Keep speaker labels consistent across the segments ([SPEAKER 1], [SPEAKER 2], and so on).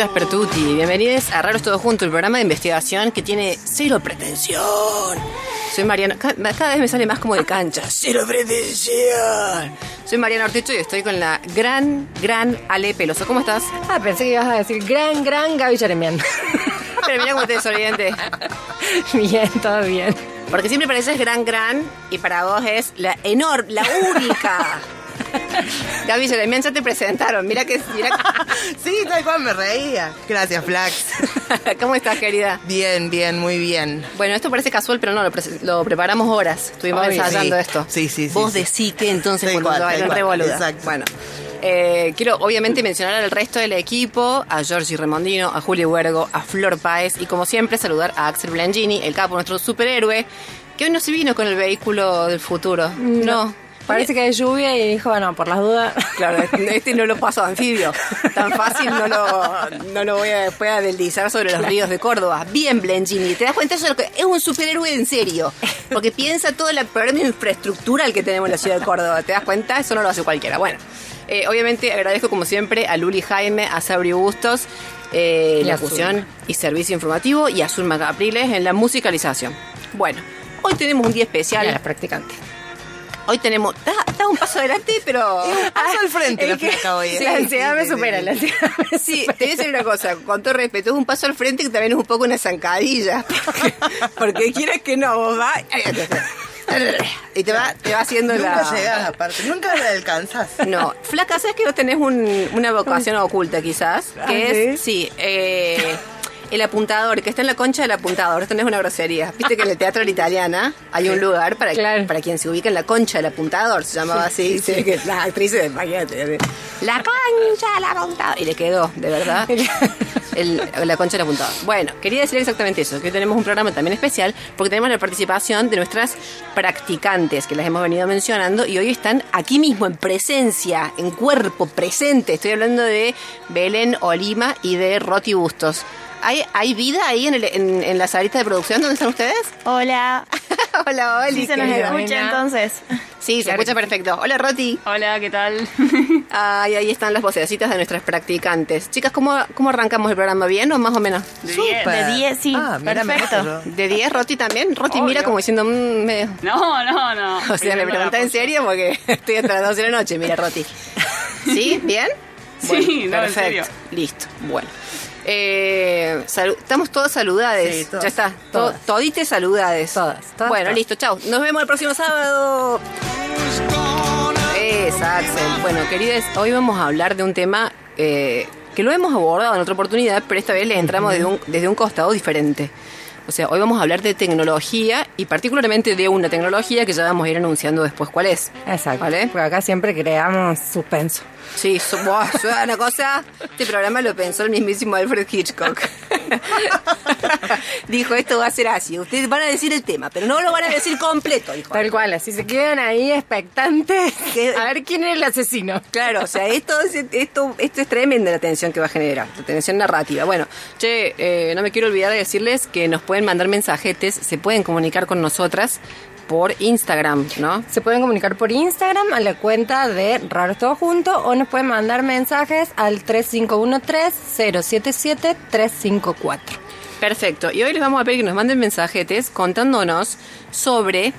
[SPEAKER 1] Bienvenidos a Raros Todo Junto, el programa de investigación que tiene cero pretensión. Soy Mariana. ca- Cada, vez me sale más como de cancha. Cero pretensión. Soy Mariana Ortecho y estoy con la gran, gran Ale Peloso. ¿Cómo estás?
[SPEAKER 2] Ah, pensé que ibas a decir gran, gran Gaby Jeremian.
[SPEAKER 1] Pero mira cómo te desoriente.
[SPEAKER 2] bien, todo bien.
[SPEAKER 1] Porque siempre pareces gran, gran y para vos es la enorme, la única. Gaby Jeremian ya te presentaron. Mira que. Mira,
[SPEAKER 3] Sí, tal cual me reía. Gracias, Flax.
[SPEAKER 1] ¿Cómo estás, querida?
[SPEAKER 3] Bien, bien, muy bien.
[SPEAKER 1] Bueno, esto parece casual, pero no, lo, pre- lo preparamos horas. Estuvimos
[SPEAKER 3] Obvio.
[SPEAKER 1] ensayando
[SPEAKER 3] Sí.
[SPEAKER 1] esto.
[SPEAKER 3] Sí, sí, sí,
[SPEAKER 1] Vos
[SPEAKER 3] sí.
[SPEAKER 1] decí que entonces cuando
[SPEAKER 3] cual,
[SPEAKER 1] se
[SPEAKER 3] tal
[SPEAKER 1] vayan re
[SPEAKER 3] cual,
[SPEAKER 1] boluda.
[SPEAKER 3] exacto.
[SPEAKER 1] Bueno, eh, quiero obviamente mencionar al resto del equipo, a Giorgi Remondino, a Julio Huergo, a Flor Páez y como siempre saludar a Axel Blangini, el capo, nuestro superhéroe, que hoy no se vino con el vehículo del futuro. No.
[SPEAKER 2] Parece que hay lluvia y dijo, bueno, por las dudas.
[SPEAKER 1] Claro, este no lo paso a anfibio. Tan fácil no lo, no lo voy a después a deslizar sobre los ríos de Córdoba. Bien, Blengini. ¿Te das cuenta? Eso es, lo que- es un superhéroe en serio. Porque piensa todo el programa infraestructural que tenemos en la ciudad de Córdoba. ¿Te das cuenta? Eso no lo hace cualquiera. Bueno, eh, obviamente agradezco como siempre a Luli Jaime, a Sabri Bustos, eh, la fusión y servicio informativo y a Zulma Capriles en la musicalización. Bueno, hoy tenemos un día
[SPEAKER 2] Y a
[SPEAKER 1] especial.
[SPEAKER 2] las practicantes.
[SPEAKER 1] Hoy tenemos. Da un paso adelante, pero.
[SPEAKER 3] Paso al frente la flaca hoy. ¿eh?
[SPEAKER 2] Sí, la ansiedad me supera,
[SPEAKER 3] sí.
[SPEAKER 2] la ansiedad me
[SPEAKER 1] Sí, te voy a decir una cosa, con todo respeto, es un paso al frente que también es un poco una zancadilla. Porque, porque quieres que no, vos vas. Y te va, te va haciendo
[SPEAKER 3] Nunca
[SPEAKER 1] la.
[SPEAKER 3] llegás, aparte. Nunca la alcanzás.
[SPEAKER 1] No, flaca, ¿sabes que vos tenés un- una vocación oculta quizás?
[SPEAKER 2] Ah,
[SPEAKER 1] Que es, sí, eh, el apuntador, que está en la concha del apuntador. Esto no es una grosería. Viste que en el teatro de la italiana hay un lugar para,
[SPEAKER 2] Claro.
[SPEAKER 1] para quien se ubica en la concha del apuntador, se llamaba así. Sí, que las actrices, imagínate, la concha del apuntador. Y le quedó, de verdad. El- la concha del apuntador. Bueno, quería decir exactamente eso, que hoy tenemos un programa también especial porque tenemos la participación de nuestras practicantes que las hemos venido mencionando y hoy están aquí mismo en presencia, en cuerpo presente. Estoy hablando de Belén Olima y de Roti Bustos. ¿Hay, ¿Hay vida ahí en, el- en, en la salita de producción? ¿Dónde están ustedes?
[SPEAKER 4] Hola.
[SPEAKER 1] Hola, Oli.
[SPEAKER 4] Sí se nos escucha entonces.
[SPEAKER 1] Sí, se escucha perfecto. Hola, Roti.
[SPEAKER 4] Hola, ¿qué tal?
[SPEAKER 1] Ay, ahí están las vocecitas de nuestras practicantes. Chicas, ¿cómo, ¿cómo arrancamos el programa? ¿Bien o más o menos?
[SPEAKER 4] De 10,
[SPEAKER 3] Súper.
[SPEAKER 4] de 10, sí.
[SPEAKER 3] Ah, me
[SPEAKER 4] perfecto.
[SPEAKER 1] ¿De 10, Roti también? Roti mira como diciendo... mm, me-
[SPEAKER 4] No, no, no.
[SPEAKER 1] O sea, le pregunté en serio porque estoy hasta las 12 de la noche, mira, Roti. ¿Sí? ¿Bien?
[SPEAKER 4] Sí, no, en
[SPEAKER 1] perfecto.
[SPEAKER 4] serio.
[SPEAKER 1] Listo. Bueno. Eh, estamos todos saludades.
[SPEAKER 3] Sí, todas,
[SPEAKER 1] ya está. To-
[SPEAKER 2] todas.
[SPEAKER 1] todites saludades.
[SPEAKER 2] Todas, todas,
[SPEAKER 1] Bueno,
[SPEAKER 2] todas.
[SPEAKER 1] listo. Chao. Nos vemos el próximo sábado. Es Axel. Bueno, queridas, hoy vamos a hablar de un tema eh, que lo hemos abordado en otra oportunidad, pero esta vez le entramos desde un, desde un costado diferente. O sea, hoy vamos a hablar de tecnología y particularmente de una tecnología que ya vamos a ir anunciando después cuál es.
[SPEAKER 2] Exacto.
[SPEAKER 1] ¿Vale?
[SPEAKER 2] Porque acá siempre creamos suspenso.
[SPEAKER 1] Sí, su- suena una cosa. Este programa lo pensó el mismísimo Alfred Hitchcock. dijo, esto va a ser así. Ustedes van a decir el tema, pero no lo van a decir completo, dijo.
[SPEAKER 2] Tal cual, así se quedan ahí expectantes a ver quién es el asesino.
[SPEAKER 1] Claro, o sea, esto, es- esto, esto es tremenda la tensión que va a generar, la tensión narrativa. Bueno, che, eh, no me quiero olvidar de decirles que nos pueden mandar mensajetes, se pueden comunicar con nosotras por Instagram, ¿no?
[SPEAKER 2] Se pueden comunicar por Instagram a la cuenta de Raros Todo Junto o nos pueden mandar mensajes al 3513-077-354.
[SPEAKER 1] Perfecto. Y hoy les vamos a pedir que nos manden mensajetes contándonos sobre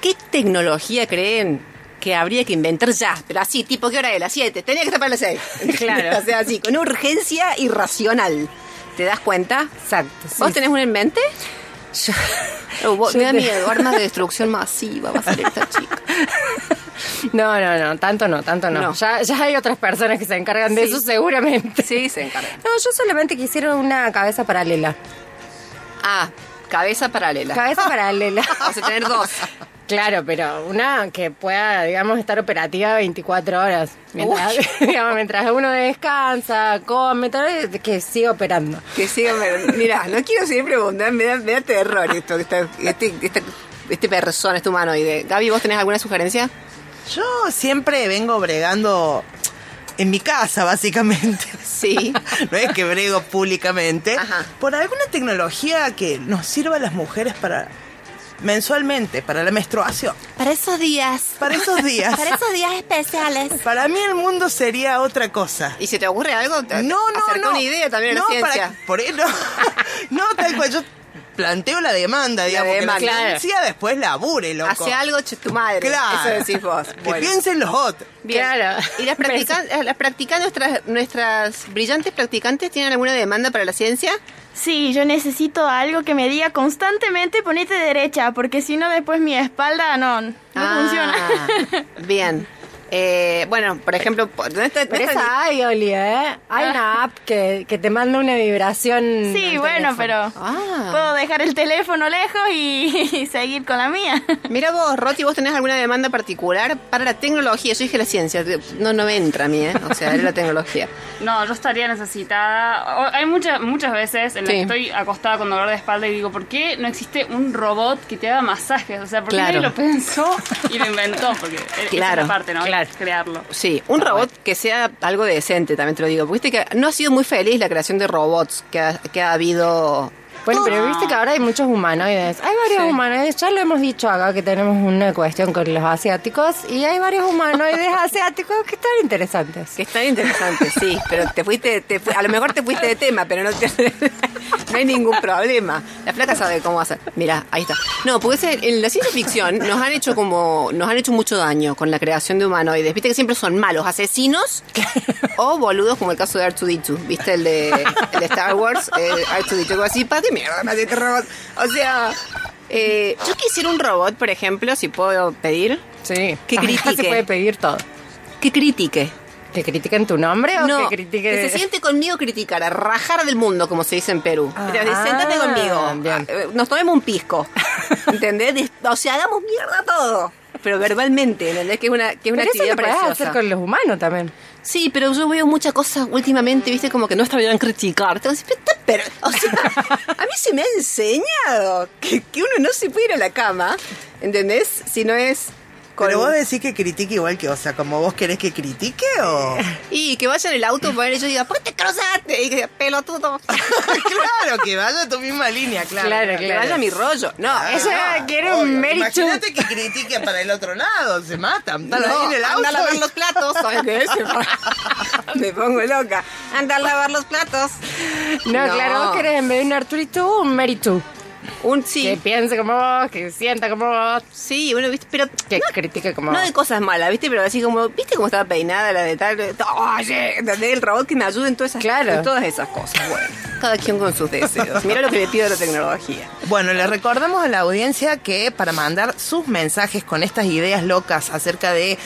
[SPEAKER 1] qué tecnología creen que habría que inventar ya. Pero así, tipo, ¿qué hora es? Las 7. Tenía que estar para las 6.
[SPEAKER 2] Claro.
[SPEAKER 1] o sea, así, con urgencia irracional. ¿Te das cuenta?
[SPEAKER 2] Exacto. sí.
[SPEAKER 1] ¿Vos tenés uno en mente?
[SPEAKER 2] Yo-
[SPEAKER 1] Oh, vos-
[SPEAKER 2] yo
[SPEAKER 1] me da
[SPEAKER 2] te-
[SPEAKER 1] miedo, armas de destrucción masiva va a salir esta chica.
[SPEAKER 2] No, no, no, tanto no, tanto no.
[SPEAKER 1] No.
[SPEAKER 2] Ya, ya hay otras personas que se encargan de eso seguramente.
[SPEAKER 1] Sí, se encarga.
[SPEAKER 2] No, yo solamente quisiera una cabeza paralela.
[SPEAKER 1] Ah, cabeza paralela.
[SPEAKER 2] Cabeza paralela.
[SPEAKER 1] Vamos a tener dos.
[SPEAKER 2] Claro, pero una que pueda, digamos, estar operativa 24 horas. Mientras, digamos, mientras uno descansa, come, tal vez, que siga operando.
[SPEAKER 1] Que sigan, mira, no quiero seguir preguntando, me da, me da terror esto, esta- este, esta- este persona, este humanoide. Gaby, ¿vos tenés alguna sugerencia?
[SPEAKER 3] Yo siempre vengo bregando en mi casa, básicamente.
[SPEAKER 1] Sí.
[SPEAKER 3] no es que brego públicamente.
[SPEAKER 1] Ajá.
[SPEAKER 3] Por alguna tecnología que nos sirva a las mujeres para mensualmente, para la menstruación.
[SPEAKER 2] Para esos días.
[SPEAKER 3] Para esos días.
[SPEAKER 2] esos días especiales.
[SPEAKER 3] Para mí el mundo sería otra cosa.
[SPEAKER 1] ¿Y si te ocurre algo? Te-
[SPEAKER 3] No, no, no.
[SPEAKER 1] una idea también a
[SPEAKER 3] no,
[SPEAKER 1] la ciencia.
[SPEAKER 3] para- por eso, no, tal cual. Yo planteo la demanda, digamos,
[SPEAKER 1] demanda.
[SPEAKER 3] que la
[SPEAKER 1] Claro.
[SPEAKER 3] ciencia después labure, loco.
[SPEAKER 1] Hace algo, tu madre.
[SPEAKER 3] Claro.
[SPEAKER 1] Eso decís vos.
[SPEAKER 3] Que
[SPEAKER 1] Bueno.
[SPEAKER 3] piensen los otros.
[SPEAKER 1] Bien.
[SPEAKER 2] Claro.
[SPEAKER 1] ¿Y las practicantes, las practican nuestras, nuestras brillantes practicantes tienen alguna demanda para la ciencia?
[SPEAKER 5] Sí, yo necesito algo que me diga constantemente ponete derecha, porque si no después mi espalda no, no
[SPEAKER 1] Ah,
[SPEAKER 5] funciona.
[SPEAKER 1] Bien. Eh, bueno, por ejemplo, no
[SPEAKER 2] Pero
[SPEAKER 1] está-
[SPEAKER 2] esa hay, Oli, ¿eh? Hay una app que, que te manda una vibración.
[SPEAKER 5] Sí, bueno,
[SPEAKER 2] teléfono.
[SPEAKER 5] pero
[SPEAKER 1] Ah.
[SPEAKER 5] puedo dejar el teléfono lejos y, y seguir con la mía.
[SPEAKER 1] Mira vos, Roti, ¿vos tenés alguna demanda particular para la tecnología? Yo dije la ciencia, no, no me entra a mí, ¿eh? O sea, era la tecnología.
[SPEAKER 4] No, yo estaría necesitada. Hay muchas muchas veces en las
[SPEAKER 1] Sí.
[SPEAKER 4] que estoy acostada con dolor de espalda y digo, ¿por qué no existe un robot que te haga masajes? O sea, ¿por qué
[SPEAKER 1] Claro.
[SPEAKER 4] nadie lo pensó y lo inventó? Porque esa es la parte, ¿no?
[SPEAKER 1] claro.
[SPEAKER 4] Crearlo.
[SPEAKER 1] Sí, un robot que sea algo decente, también te lo digo. Viste que no ha sido muy feliz la creación de robots que ha, que ha habido.
[SPEAKER 2] Bueno, pero viste que ahora hay muchos humanoides. Hay varios
[SPEAKER 1] Sí.
[SPEAKER 2] humanoides, ya lo hemos dicho acá que tenemos una cuestión con los asiáticos y hay varios humanoides asiáticos que están interesantes.
[SPEAKER 1] Que están interesantes, sí, pero te fuiste, te fu- a lo mejor te fuiste de tema, pero no, te- no hay ningún problema. La flaca sabe cómo hacer. Mira, ahí está. No, porque en la ciencia ficción nos han hecho como, nos han hecho mucho daño con la creación de humanoides. Viste que siempre son malos, asesinos o boludos, como el caso de R2D2. Viste el de, el de Star Wars, eh, R2D2, algo así, ¿para qué mierda me hace este robot? O sea, eh, yo quisiera un robot, por ejemplo, si puedo pedir,
[SPEAKER 2] Sí.
[SPEAKER 1] Que
[SPEAKER 2] Acá
[SPEAKER 1] critique.
[SPEAKER 2] se puede pedir todo.
[SPEAKER 1] que critique.
[SPEAKER 2] ¿Que critiquen tu nombre o
[SPEAKER 1] No,
[SPEAKER 2] que critiquen...
[SPEAKER 1] que se siente conmigo criticar, a rajar del mundo, como se dice en Perú.
[SPEAKER 2] Ah,
[SPEAKER 1] Pero de, sentate conmigo,
[SPEAKER 2] bien.
[SPEAKER 1] eh, nos tomemos un pisco, ¿entendés? O sea, hagamos mierda todo, pero verbalmente, ¿entendés? Que es una, que es una
[SPEAKER 2] Pero eso
[SPEAKER 1] actividad
[SPEAKER 2] lo
[SPEAKER 1] preciosa.
[SPEAKER 2] hacer con los humanos también.
[SPEAKER 1] Sí, pero yo veo muchas cosas últimamente, viste, como que no está bien criticar. Pero, o sea, a mí se me ha enseñado que, que uno no se puede ir a la cama, ¿entendés? Si no es con...
[SPEAKER 3] Pero vos decís que critique igual que, o sea, como vos querés que critique o...
[SPEAKER 1] Y que vaya en el auto, para yo diga, ¿por qué te cruzaste? Y que, pelotudo.
[SPEAKER 3] claro, que vaya a tu misma línea, claro.
[SPEAKER 2] Claro,
[SPEAKER 1] Que vaya mi rollo. No,
[SPEAKER 3] Ah,
[SPEAKER 2] Ella
[SPEAKER 3] no,
[SPEAKER 2] quiere un
[SPEAKER 3] obvio.
[SPEAKER 2] Sue.
[SPEAKER 3] Imagínate que critique para el otro lado, se matan.
[SPEAKER 1] No,
[SPEAKER 3] ahí en el auto.
[SPEAKER 1] anda a lavar
[SPEAKER 3] y-
[SPEAKER 1] los platos. ¿Sabes qué? Me pongo loca. Anda a lavar los platos.
[SPEAKER 2] No, claro, vos querés en vez de un Arturito, un Meritu.
[SPEAKER 1] Un
[SPEAKER 2] Que
[SPEAKER 1] sí.
[SPEAKER 2] piense como vos, que sienta como vos,
[SPEAKER 1] Sí, bueno, viste, pero.
[SPEAKER 2] que
[SPEAKER 1] no,
[SPEAKER 2] critique como
[SPEAKER 1] no
[SPEAKER 2] vos.
[SPEAKER 1] de cosas malas, ¿viste? Pero así como, ¿viste cómo estaba peinada la de tal? Oye. El robot que me ayude en todas esas,
[SPEAKER 2] Claro.
[SPEAKER 1] en todas esas cosas. Bueno, cada quien con sus deseos. Mira lo que le pido a la tecnología.
[SPEAKER 3] Bueno, le recordamos a la audiencia que para mandar sus mensajes con estas ideas locas acerca de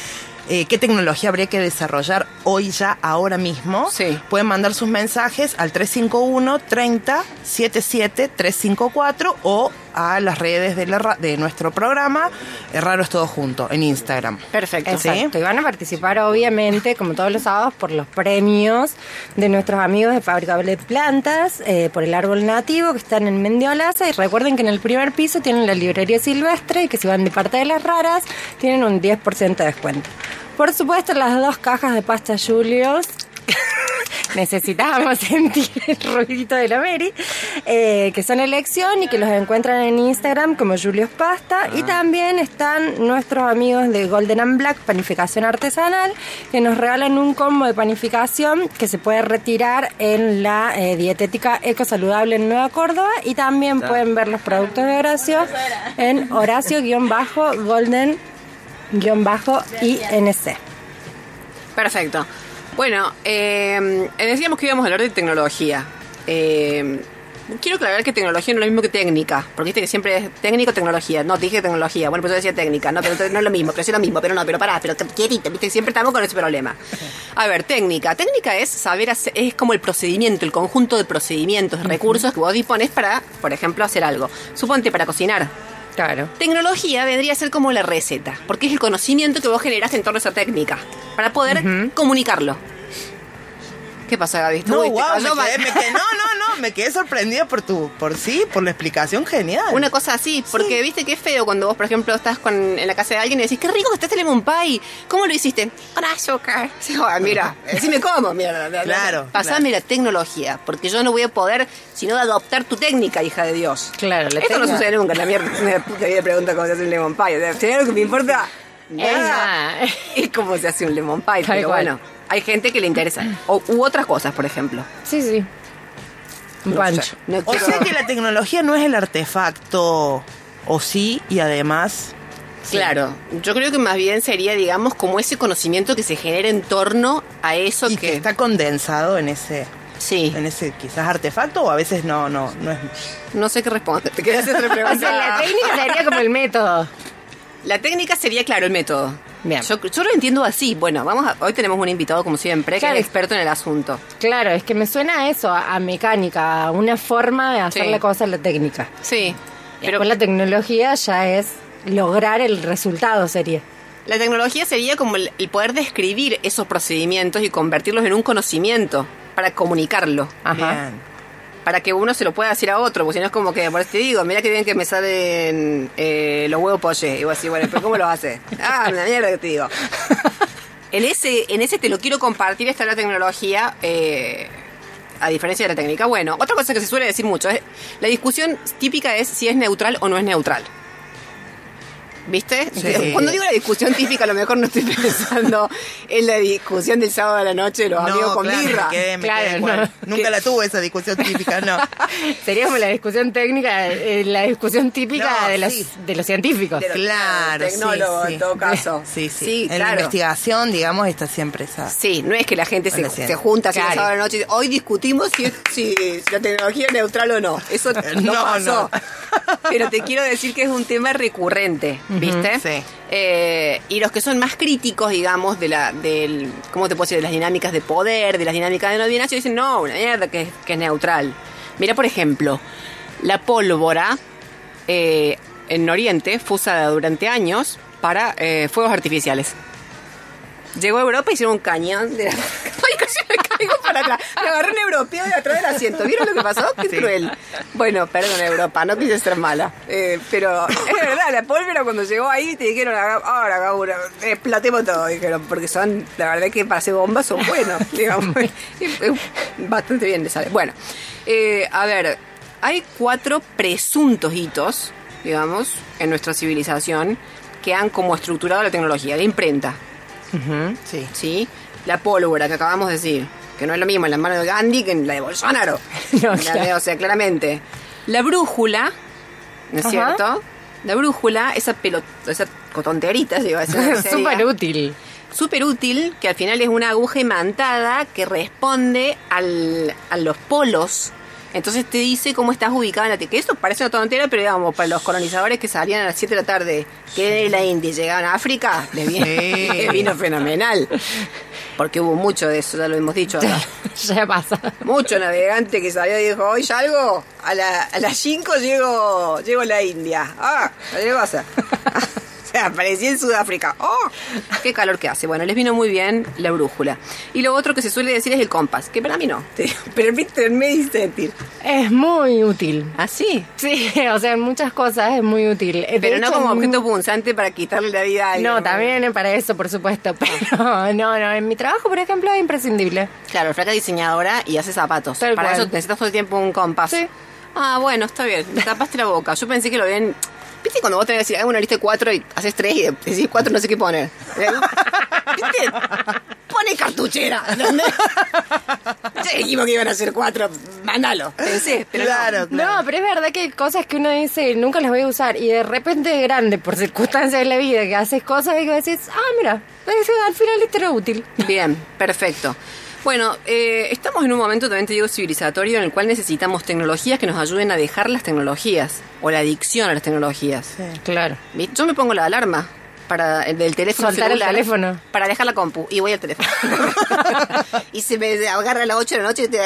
[SPEAKER 3] eh, qué tecnología habría que desarrollar hoy ya, ahora mismo,
[SPEAKER 1] Sí.
[SPEAKER 3] pueden mandar sus mensajes al 351 30 77 354 o a las redes de, la de nuestro programa, eh, Raro es Todo Junto, en Instagram.
[SPEAKER 1] Perfecto.
[SPEAKER 2] Exacto, y van a participar obviamente, como todos los sábados, por los premios de nuestros amigos de Fabricable de Plantas, eh, por el árbol nativo que están en Mendiolaza. Y recuerden que en el primer piso tienen la librería silvestre y que si van de parte de las raras, tienen un 10% de descuento. Por supuesto, las dos cajas de pasta Julios. Necesitábamos sentir el ruidito de la Mary, eh, que son elección y que los encuentran en Instagram como Julios Pasta. Y también están nuestros amigos de Golden and Black Panificación Artesanal, que nos regalan un combo de panificación que se puede retirar en la eh, dietética ecosaludable en Nueva Córdoba. Y también pueden ver los productos de Horacio en Horacio-Golden-INC.
[SPEAKER 1] Perfecto. Bueno, eh, decíamos que íbamos a hablar de tecnología. Eh, quiero aclarar que tecnología no es lo mismo que técnica. Porque viste que siempre es técnico, tecnología. No, te dije tecnología. Bueno, pues yo decía técnica. No, pero no es lo mismo, pero es lo mismo. Pero no, pero pará, pero quietito, viste, siempre estamos con ese problema. A ver, técnica. Técnica es saber hacer, es como el procedimiento, el conjunto de procedimientos, recursos que vos dispones para, por ejemplo, hacer algo. Suponte para cocinar.
[SPEAKER 2] Claro.
[SPEAKER 1] Tecnología vendría a ser como la receta, porque es el conocimiento que vos generaste en torno a esa técnica, para poder comunicarlo. ¿Qué pasa, Gaby?
[SPEAKER 3] No, wow, me
[SPEAKER 1] cayó mal.
[SPEAKER 3] quedé, me quedé- no, no, no, me quedé sorprendida por tu, por sí, por la explicación genial.
[SPEAKER 1] Una cosa así, porque viste que es feo cuando vos, por ejemplo, estás con, en la casa de alguien y decís, qué rico que está este lemon pie. ¿Cómo lo hiciste? Con azúcar. Sí, ah, mira, decime cómo. Mira,
[SPEAKER 3] Claro,
[SPEAKER 1] Pasame
[SPEAKER 3] claro.
[SPEAKER 1] la tecnología, porque yo no voy a poder sino adoptar tu técnica, hija de Dios.
[SPEAKER 2] Claro, la
[SPEAKER 1] Esto no
[SPEAKER 2] técnica-
[SPEAKER 1] sucede nunca, la mierda. La puta vida pregunta cómo se hace un lemon pie. O sea, si hay algo que me importa, nada, es cómo se hace un lemon pie.
[SPEAKER 2] Tal
[SPEAKER 1] Pero
[SPEAKER 2] cual.
[SPEAKER 1] bueno, hay gente que le interesa. O, u otras cosas, por ejemplo.
[SPEAKER 2] Sí, sí. Un
[SPEAKER 1] No
[SPEAKER 2] punch.
[SPEAKER 1] sé, no
[SPEAKER 3] o
[SPEAKER 1] quiero-
[SPEAKER 3] sea que la tecnología no es el artefacto, o sí, y además...
[SPEAKER 1] Claro, yo creo que más bien sería, digamos, como ese conocimiento que se genera en torno a eso
[SPEAKER 3] Y
[SPEAKER 1] que...
[SPEAKER 3] que está condensado en ese,
[SPEAKER 1] Sí,
[SPEAKER 3] en ese quizás artefacto, o a veces no, no, no es...
[SPEAKER 1] no sé qué responder. ¿Te quedas hacer otra
[SPEAKER 2] O sea, la técnica sería como el método.
[SPEAKER 1] La técnica sería, claro, el método.
[SPEAKER 2] Bien.
[SPEAKER 1] Yo, yo lo entiendo así. Bueno, vamos a- hoy tenemos un invitado, como siempre,
[SPEAKER 2] Claro.
[SPEAKER 1] que es experto en el asunto.
[SPEAKER 2] Claro, es que me suena a eso, a, a mecánica, a una forma de hacer
[SPEAKER 1] Sí.
[SPEAKER 2] la cosa, la técnica.
[SPEAKER 1] Sí,
[SPEAKER 2] Pero
[SPEAKER 1] pero
[SPEAKER 2] la tecnología ya es lograr el resultado, sería.
[SPEAKER 1] la tecnología sería como el, el poder describir esos procedimientos y convertirlos en un conocimiento para comunicarlo.
[SPEAKER 3] Bien.
[SPEAKER 1] Para que uno se lo pueda decir a otro, porque si no es como que, por eso te digo, mira que bien que me salen eh, los huevos poché. Y vos decís, bueno, pero ¿cómo los hace? Ah, una mierda que te digo. En ese, en ese te lo quiero compartir, está la tecnología, eh, a diferencia de la técnica. Bueno, otra cosa que se suele decir mucho es, la discusión típica es si es neutral o no es neutral. ¿Viste?
[SPEAKER 3] Sí.
[SPEAKER 1] Cuando digo la discusión típica, a lo mejor no estoy pensando en la discusión del sábado de la noche de los amigos con
[SPEAKER 3] claro,
[SPEAKER 1] birra.
[SPEAKER 3] me quedé- me
[SPEAKER 2] Claro,
[SPEAKER 3] quedé
[SPEAKER 2] no.
[SPEAKER 3] igual. Nunca la tuve esa discusión típica, no.
[SPEAKER 2] Sería como la discusión técnica, eh, la discusión típica
[SPEAKER 3] No,
[SPEAKER 2] de, los,
[SPEAKER 3] sí.
[SPEAKER 2] de los científicos.
[SPEAKER 1] De los-
[SPEAKER 3] Claro, sí,
[SPEAKER 1] tecnólogo,
[SPEAKER 3] sí.
[SPEAKER 1] en todo caso.
[SPEAKER 3] Sí, sí.
[SPEAKER 1] Sí,
[SPEAKER 3] en la
[SPEAKER 1] claro.
[SPEAKER 3] investigación, digamos, está siempre esa...
[SPEAKER 1] Sí, no es que la gente se, se junta así el
[SPEAKER 2] Claro.
[SPEAKER 1] sábado a la noche y dice, hoy discutimos si, es- si la tecnología es neutral o no. Eso no,
[SPEAKER 3] No,
[SPEAKER 1] pasó.
[SPEAKER 3] no.
[SPEAKER 1] Pero te quiero decir que es un tema recurrente, ¿viste?
[SPEAKER 3] sí.
[SPEAKER 1] Eh, y los que son más críticos, digamos, de la, del, ¿cómo te puedo decir? De las dinámicas de poder, de las dinámicas de no binario, dicen, no, una mierda que, es- que es neutral. Mira, por ejemplo, la pólvora eh, en Oriente fue usada durante años para eh, fuegos artificiales. Llegó a Europa y hicieron un cañón de la... Para atrás. Me agarré un europeo de atrás del asiento. ¿Vieron lo que pasó? Qué cruel. Bueno, perdón, Europa, no quise ser mala. Eh, pero es verdad, la pólvora cuando llegó ahí te dijeron, "Haga- ahora una- explotemos todo, dijeron, porque son, la verdad que para hacer bombas son buenos, digamos. Bastante bien le sale. Bueno, eh, a ver, hay cuatro presuntos hitos, digamos, en nuestra civilización que han como estructurado la tecnología, la imprenta.
[SPEAKER 3] Sí.
[SPEAKER 1] ¿sí? La pólvora que acabamos de decir, que no es lo mismo en la mano de Gandhi que en la de Bolsonaro.
[SPEAKER 2] No,
[SPEAKER 1] La
[SPEAKER 2] claro.
[SPEAKER 1] de- o sea, claramente. La brújula, ¿no es
[SPEAKER 2] Ajá.
[SPEAKER 1] cierto? La brújula, esa pelota, esa tonterita, digo,
[SPEAKER 2] Súper útil.
[SPEAKER 1] súper útil, que al final es una aguja imantada que responde al, a los polos. Entonces te dice cómo estás ubicada en la Tierra. Que eso parece una tontera, pero digamos, para los colonizadores que salían a las 7 de la tarde, que de la India y llegaban a África, les vino,
[SPEAKER 3] Sí.
[SPEAKER 1] les vino fenomenal. Porque hubo mucho de eso, ya lo hemos dicho acá.
[SPEAKER 2] ya pasa.
[SPEAKER 1] Mucho navegante que salió y dijo, hoy salgo, a, la- a las 5 llego, llego a la India. Ah, ¿qué pasa? aparecí en Sudáfrica. ¡Oh! ¡Qué calor que hace! Bueno, les vino muy bien la brújula. Y lo otro que se suele decir es el compás, que para mí no. te digo, Pero viste, me hice sentir.
[SPEAKER 2] Es muy útil.
[SPEAKER 1] ¿Ah, sí?
[SPEAKER 2] Sí, o sea, en muchas cosas es muy útil. De
[SPEAKER 1] Pero no como
[SPEAKER 2] en-
[SPEAKER 1] objeto punzante para quitarle la vida a alguien.
[SPEAKER 2] No, también es para eso, por supuesto. Pero no, no, en mi trabajo, por ejemplo, es imprescindible.
[SPEAKER 1] Claro, flaca diseñadora y hace zapatos.
[SPEAKER 2] Tal
[SPEAKER 1] Para
[SPEAKER 2] cual.
[SPEAKER 1] eso necesitas todo el tiempo un compás.
[SPEAKER 2] Sí.
[SPEAKER 1] Ah, bueno, está bien. Me tapaste la boca. Yo pensé que lo habían... ¿Viste cuando vos tenés que decir, hago una lista de cuatro y haces tres y decís cuatro no sé qué poner? ¿Viste? Pone cartuchera. ¿entendés? Ya dijimos que iban a ser cuatro. Mándalo. Pensé, pero no.
[SPEAKER 3] Claro, claro.
[SPEAKER 2] No, pero es verdad que hay cosas que uno dice nunca las voy a usar y de repente de grande, por circunstancias de la vida, que haces cosas y que decís, ah, mira, al final esto era útil.
[SPEAKER 1] Bien, perfecto. Bueno, eh, estamos en un momento también te digo civilizatorio en el cual necesitamos tecnologías que nos ayuden a dejar las tecnologías o la adicción a las tecnologías.
[SPEAKER 2] Claro.
[SPEAKER 1] Yo me pongo la alarma para el del teléfono
[SPEAKER 2] Soltar el teléfono.
[SPEAKER 1] para dejar la compu y voy al teléfono. y se me agarra a las 8 de la noche y te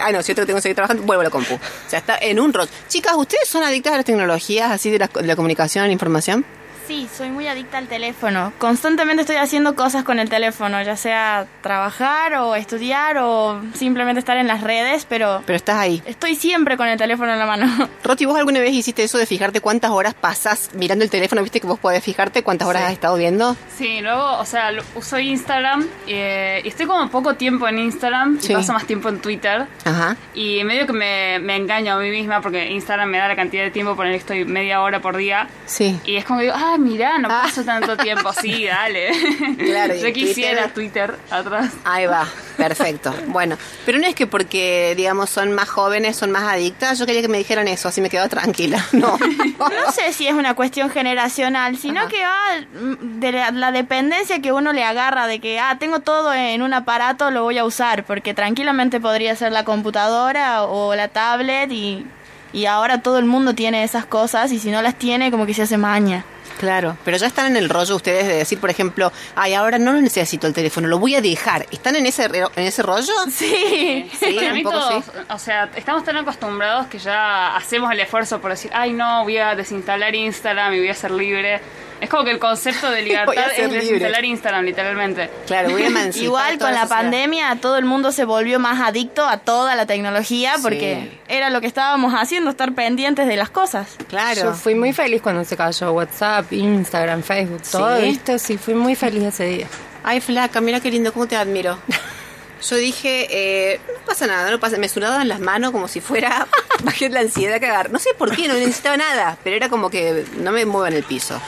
[SPEAKER 1] Ay, no, si otro tengo que seguir trabajando, vuelvo a la compu. O sea, está en un rol. Chicas, ¿ustedes son adictas a las tecnologías así de la, de la comunicación, a la información?
[SPEAKER 5] Sí, soy muy adicta al teléfono. Constantemente estoy haciendo cosas con el teléfono, ya sea trabajar o estudiar o simplemente estar en las redes, pero
[SPEAKER 1] Pero estás ahí.
[SPEAKER 5] estoy siempre con el teléfono en la mano.
[SPEAKER 1] Roti, ¿vos alguna vez hiciste eso de fijarte cuántas horas pasás mirando el teléfono? ¿Viste que vos podés fijarte cuántas horas has estado viendo?
[SPEAKER 4] Sí, luego, o sea, uso Instagram eh, y estoy como poco tiempo en Instagram
[SPEAKER 1] Sí.
[SPEAKER 4] y paso más tiempo en Twitter.
[SPEAKER 1] Ajá.
[SPEAKER 4] Y medio que me, me engaño a mí misma porque Instagram me da la cantidad de tiempo, poner que estoy media hora por día.
[SPEAKER 1] Sí.
[SPEAKER 4] Y es como que digo, ah, mirá, no
[SPEAKER 1] Ah.
[SPEAKER 4] paso tanto tiempo. Sí, dale.
[SPEAKER 1] Claro,
[SPEAKER 4] Yo quisiera Twitter atrás.
[SPEAKER 1] Ahí va, perfecto. Bueno, pero no es que porque, digamos, son más jóvenes, son más adictas. Yo quería que me dijeran eso, así me quedo tranquila. No.
[SPEAKER 5] No sé si es una cuestión generacional, sino
[SPEAKER 1] Ajá.
[SPEAKER 5] que va de la, la dependencia que uno le agarra de que, ah, tengo todo en un aparato, lo voy a usar, porque tranquilamente podría ser la computadora o la tablet y, y ahora todo el mundo tiene esas cosas y si no las tiene como que se hace maña.
[SPEAKER 1] Claro, pero ya están en el rollo ustedes de decir, por ejemplo, ay, ahora no lo necesito el teléfono, lo voy a dejar. ¿Están en ese, en ese rollo?
[SPEAKER 5] Sí.
[SPEAKER 1] Sí,
[SPEAKER 4] Para
[SPEAKER 1] un
[SPEAKER 4] mí
[SPEAKER 1] poco
[SPEAKER 4] todos,
[SPEAKER 1] sí.
[SPEAKER 4] o sea, estamos tan acostumbrados que ya hacemos el esfuerzo por decir, ay no, voy a desinstalar Instagram y voy a ser libre. Es como que el concepto de
[SPEAKER 1] a
[SPEAKER 4] libertad es
[SPEAKER 1] libre.
[SPEAKER 4] desinstalar Instagram, literalmente.
[SPEAKER 1] Claro, voy a
[SPEAKER 5] Igual con la
[SPEAKER 1] sociedad.
[SPEAKER 5] pandemia todo el mundo se volvió más adicto a toda la tecnología porque
[SPEAKER 1] Sí.
[SPEAKER 5] era lo que estábamos haciendo, estar pendientes de las cosas.
[SPEAKER 1] Claro.
[SPEAKER 2] Yo fui muy feliz cuando se cayó WhatsApp, Instagram, Facebook, todo
[SPEAKER 1] ¿Sí?
[SPEAKER 2] esto. Sí, fui muy feliz ese día.
[SPEAKER 1] Ay, flaca, mira qué lindo, cómo te admiro. Yo dije, eh, no pasa nada, no pasa. Me sudaban las manos como si fuera bajé la ansiedad que agarrar. No sé por qué, no necesitaba nada, pero era como que no me muevan el piso.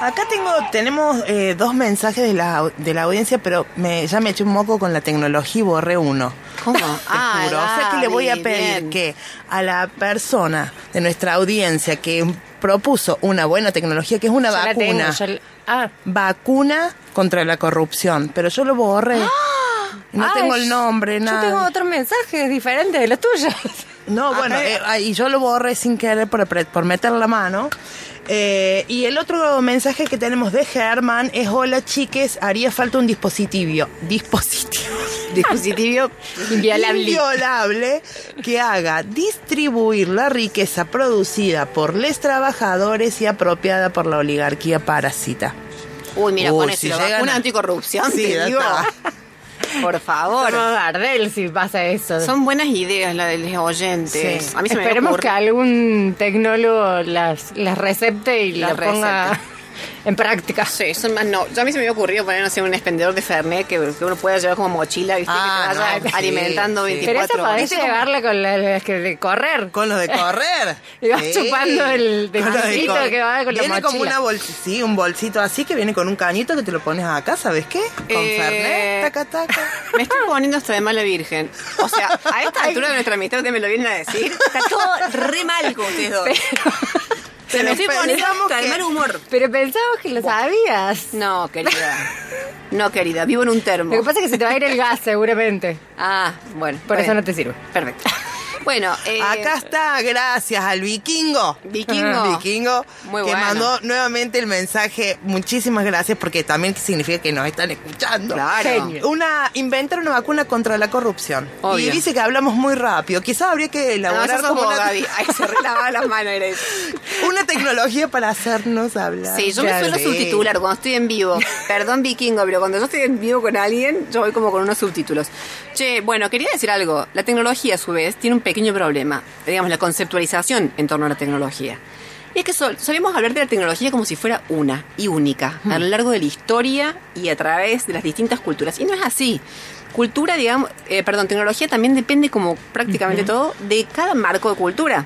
[SPEAKER 3] Acá tengo, tenemos eh, dos mensajes de la, de la audiencia, pero me, ya me eché un moco con la tecnología y borré uno.
[SPEAKER 1] ¿Cómo?
[SPEAKER 3] Te
[SPEAKER 1] Ah,
[SPEAKER 3] juro. O sea que le voy a pedir
[SPEAKER 1] bien.
[SPEAKER 3] que a la persona de nuestra audiencia que propuso una buena tecnología, que es una
[SPEAKER 2] Yo la tengo,
[SPEAKER 3] vacuna,
[SPEAKER 2] yo la- ah,
[SPEAKER 3] vacuna contra la corrupción, pero yo lo borré. No
[SPEAKER 2] ah,
[SPEAKER 3] tengo el nombre,
[SPEAKER 2] Yo
[SPEAKER 3] nada.
[SPEAKER 2] tengo otros mensajes diferentes de los tuyos.
[SPEAKER 3] No, bueno, eh, ah, y yo lo borré sin querer por, por meter la mano. Eh, y el otro mensaje que tenemos de Germán es: Hola chiques, haría falta un dispositivo. Dispositivo.
[SPEAKER 1] Dispositivo inviolable.
[SPEAKER 3] Inviolable que haga distribuir la riqueza producida por los trabajadores y apropiada por la oligarquía parasita.
[SPEAKER 1] Uy, mira,
[SPEAKER 3] Uy,
[SPEAKER 1] con eso,
[SPEAKER 3] si
[SPEAKER 1] la
[SPEAKER 3] llegan
[SPEAKER 1] vacuna
[SPEAKER 3] a-
[SPEAKER 1] anticorrupción,
[SPEAKER 3] Sí,
[SPEAKER 1] te
[SPEAKER 3] ya
[SPEAKER 1] digo. Por favor.
[SPEAKER 2] Somos Gardel si pasa eso.
[SPEAKER 1] Son buenas ideas las de los oyentes.
[SPEAKER 3] Sí.
[SPEAKER 1] A mí se me
[SPEAKER 2] Esperemos que algún tecnólogo las, las recepte y
[SPEAKER 1] Las
[SPEAKER 2] las ponga en práctica.
[SPEAKER 1] Sí, son más no. Yo a mí se me había ocurrido poner, no sé, un expendedor de Fernet que, que uno pueda llevar como mochila, ¿viste?
[SPEAKER 3] Ah,
[SPEAKER 1] que te vaya
[SPEAKER 3] no, sí,
[SPEAKER 1] alimentando
[SPEAKER 3] sí.
[SPEAKER 1] 24
[SPEAKER 2] Pero eso podés llevarle con que de correr.
[SPEAKER 3] Con los de correr.
[SPEAKER 2] Y vas chupando el
[SPEAKER 3] los correr.
[SPEAKER 2] que va con la
[SPEAKER 3] Viene como
[SPEAKER 2] mochila.
[SPEAKER 3] una bolsita, sí, un bolsito así que viene con un cañito que te lo pones acá, ¿sabes qué? Con
[SPEAKER 1] Eh,
[SPEAKER 3] Fernet, taca, taca.
[SPEAKER 1] Me estoy poniendo hasta de mala virgen. O sea, a esta altura de nuestra amistad ustedes me lo vienen a decir. Está todo re mal con ustedes dos.
[SPEAKER 3] Pero pensamos
[SPEAKER 1] hasta de
[SPEAKER 3] que-
[SPEAKER 1] mal humor.
[SPEAKER 2] Pero pensamos que lo sabías.
[SPEAKER 1] No, querida. No, querida, vivo en un termo.
[SPEAKER 2] Lo que pasa es que se te va a ir el gas seguramente.
[SPEAKER 1] Ah, bueno.
[SPEAKER 2] Por eso no te sirve.
[SPEAKER 1] Perfecto. Bueno, eh,
[SPEAKER 3] Acá está, gracias al vikingo.
[SPEAKER 1] Vikingo.
[SPEAKER 3] Vikingo,
[SPEAKER 1] Muy
[SPEAKER 3] que
[SPEAKER 1] bueno.
[SPEAKER 3] mandó nuevamente el mensaje. Muchísimas gracias porque también significa que nos están escuchando.
[SPEAKER 1] Claro.
[SPEAKER 2] Genio.
[SPEAKER 3] Una, inventar una vacuna contra la corrupción.
[SPEAKER 1] Obvio.
[SPEAKER 3] Y dice que hablamos muy rápido. Quizás habría que elaborar como
[SPEAKER 1] vos,
[SPEAKER 3] una,
[SPEAKER 1] Gaby. Ay, se relava las manos, eres.
[SPEAKER 3] una tecnología para hacernos hablar.
[SPEAKER 1] Sí, yo me suelo subtitular cuando estoy en vivo. Perdón, vikingo, pero cuando yo estoy en vivo con alguien, yo voy como con unos subtítulos. Che, bueno, quería decir algo. La tecnología, a su vez, tiene un pequeño problema. Digamos, la conceptualización en torno a la tecnología. Y es que sol- solemos hablar de la tecnología como si fuera una y única, a lo largo de la historia y a través de las distintas culturas. Y no es así. Cultura, digamos, eh, perdón, tecnología también depende, como prácticamente todo, de cada marco de cultura.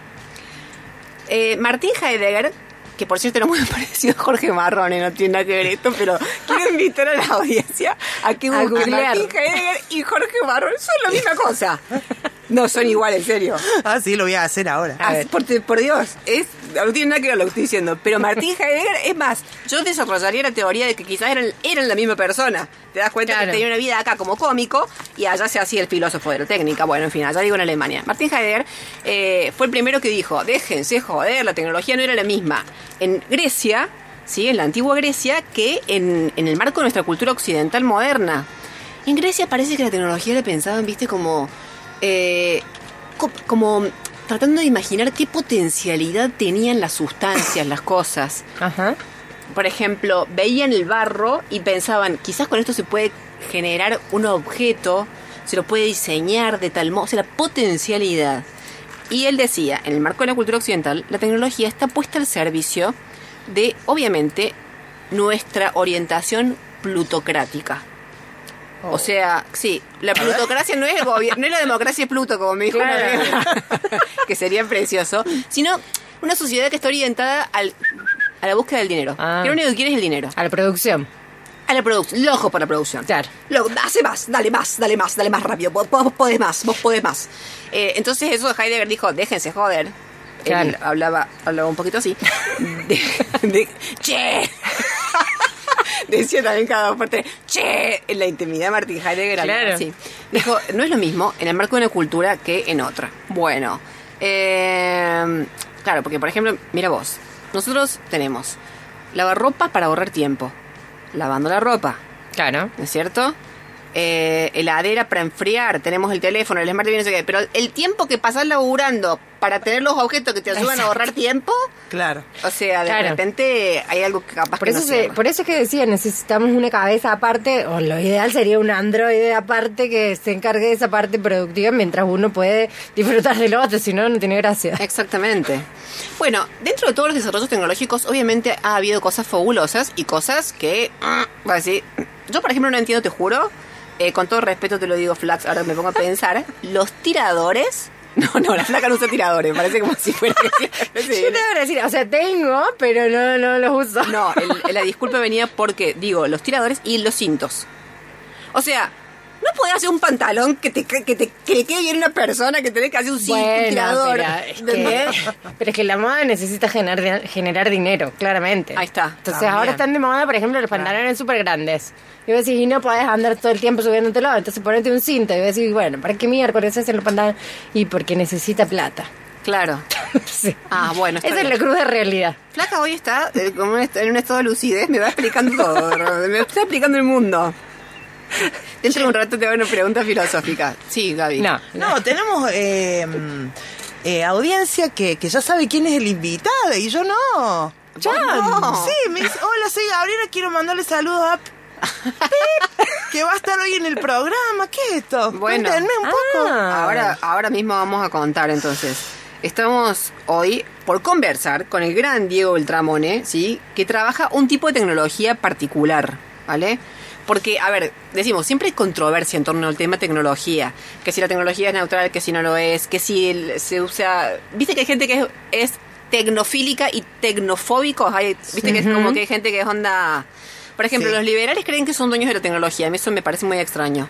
[SPEAKER 1] Eh, Martín Heidegger, que por cierto era muy parecido a Jorge Marrone, no tiene nada que ver esto, pero quiero invitar a la audiencia a que
[SPEAKER 2] A
[SPEAKER 1] busque
[SPEAKER 2] googlear.
[SPEAKER 1] Martín Heidegger y Jorge Marrone, son la misma cosa. No son iguales, en serio.
[SPEAKER 3] Ah, sí, lo voy a hacer ahora.
[SPEAKER 1] Ah, por, por Dios, es, no tiene nada que ver lo que estoy diciendo. Pero Martín Heidegger, es más, yo desarrollaría la teoría de que quizás eran, eran la misma persona. Te das cuenta
[SPEAKER 2] Claro.
[SPEAKER 1] que tenía una vida acá como cómico y allá se hacía el filósofo de la técnica. Bueno, en fin, allá digo en Alemania. Martín Heidegger eh, fue el primero que dijo, déjense joder, la tecnología no era la misma. En Grecia, ¿sí? en la antigua Grecia, que en, en el marco de nuestra cultura occidental moderna. En Grecia parece que la tecnología la pensaban, viste, como... eh, co- como tratando de imaginar qué potencialidad tenían las sustancias, las cosas.
[SPEAKER 2] Ajá.
[SPEAKER 1] Por ejemplo, veían el barro y pensaban, quizás con esto se puede generar un objeto, se lo puede diseñar de tal modo, o sea, la potencialidad. Y él decía, en el marco de la cultura occidental, la tecnología está puesta al servicio de, obviamente, nuestra orientación plutocrática. O sea, sí, la plutocracia no es el gobierno, no es la democracia es Pluto, como me dijo una
[SPEAKER 2] Claro.
[SPEAKER 1] vez, que sería precioso, sino una sociedad que está orientada al, a la búsqueda del dinero.
[SPEAKER 2] Ah.
[SPEAKER 1] Que lo único que quiere es el dinero.
[SPEAKER 2] A la producción.
[SPEAKER 1] A la producción, el ojo por la producción.
[SPEAKER 2] Claro.
[SPEAKER 1] Luego, hace más, dale más, dale más, dale más rápido. Vos, vos podés más, vos podés más. Eh, entonces eso Heidegger dijo, déjense joder.
[SPEAKER 2] Claro.
[SPEAKER 1] Hablaba, hablaba un poquito así. De, de- che. Decía también cada dos por tres, che, en la intimidad Martín Heidegger
[SPEAKER 2] Claro.
[SPEAKER 1] así. Dijo, no es lo mismo en el marco de una cultura que en otra. Bueno, eh, claro, porque por ejemplo, mira vos, nosotros tenemos lavarropa para ahorrar tiempo, lavando la ropa,
[SPEAKER 2] Claro.
[SPEAKER 1] ¿no es cierto? Eh, heladera para enfriar, tenemos el teléfono, el smart TV, no sé qué, pero el tiempo que pasás laburando para tener los objetos que te ayudan a ahorrar tiempo,
[SPEAKER 3] Claro.
[SPEAKER 1] o sea, de
[SPEAKER 2] Claro.
[SPEAKER 1] repente hay algo que capaz
[SPEAKER 2] Por
[SPEAKER 1] que
[SPEAKER 2] eso,
[SPEAKER 1] no
[SPEAKER 2] se-
[SPEAKER 1] cierra.
[SPEAKER 2] por eso es que decía, necesitamos una cabeza aparte, o lo ideal sería un androide aparte que se encargue de esa parte productiva mientras uno puede disfrutar del otro, si no, no tiene gracia.
[SPEAKER 1] Exactamente. Bueno, dentro de todos los desarrollos tecnológicos, obviamente ha habido cosas fabulosas y cosas que, decir, yo por ejemplo no entiendo, te juro, eh, con todo respeto te lo digo, Flax, ahora que me pongo a pensar, los tiradores, no, no, la flaca no usa tiradores, parece como si fuera... no sé,
[SPEAKER 2] Yo te voy a decir, o sea, tengo, pero no, no los uso.
[SPEAKER 1] No, el- la disculpa venía porque, digo, los tiradores y los cintos. O sea, no podés hacer un pantalón que te, que te que le quede bien a una persona que tenés que hacer un
[SPEAKER 2] Bueno,
[SPEAKER 1] tirador.
[SPEAKER 2] pero es, que, pero es que la moda necesita generar, generar dinero, claramente.
[SPEAKER 1] Ahí está.
[SPEAKER 2] Entonces
[SPEAKER 3] También.
[SPEAKER 2] ahora están de moda, por ejemplo, los pantalones súper grandes. Y vos decís, y no podés andar todo el tiempo subiéndotelo, entonces ponete un cinto. Y vos decís, bueno, ¿para qué miércoles hacen los pantalones? Y porque necesita plata.
[SPEAKER 1] Claro.
[SPEAKER 2] Sí.
[SPEAKER 1] Ah, bueno,
[SPEAKER 2] Esa es
[SPEAKER 1] bien.
[SPEAKER 2] la cruz de realidad.
[SPEAKER 1] Flaca hoy está eh, como en un estado de lucidez, me va explicando todo, me está explicando el mundo. Dentro de un rato te hago una pregunta filosófica. Sí, Gaby.
[SPEAKER 2] No.
[SPEAKER 3] No, tenemos eh, mm, eh, audiencia que, que ya sabe quién es el invitado y yo no.
[SPEAKER 1] ¿Vos no?
[SPEAKER 3] Sí, me dice, hola, soy Gabriela, quiero mandarle saludos a... Pip, que va a estar hoy en el programa. ¿Qué es esto?
[SPEAKER 1] Bueno.
[SPEAKER 3] Cuéntenme un poco.
[SPEAKER 2] Ah.
[SPEAKER 1] Ahora, ahora mismo vamos a contar entonces. Estamos hoy por conversar con el gran Diego Beltramone, ¿sí? Que trabaja un tipo de tecnología particular, ¿vale? Porque, a ver, decimos, siempre hay controversia en torno al tema tecnología. Que si la tecnología es neutral, que si no lo es, que si el- se usa... Viste que hay gente que es, es tecnofílica y tecnofóbicos. Hay, Viste que es como que hay gente que es onda... Por ejemplo,
[SPEAKER 3] Sí.
[SPEAKER 1] los liberales creen que son dueños de la tecnología. A mí eso me parece muy extraño.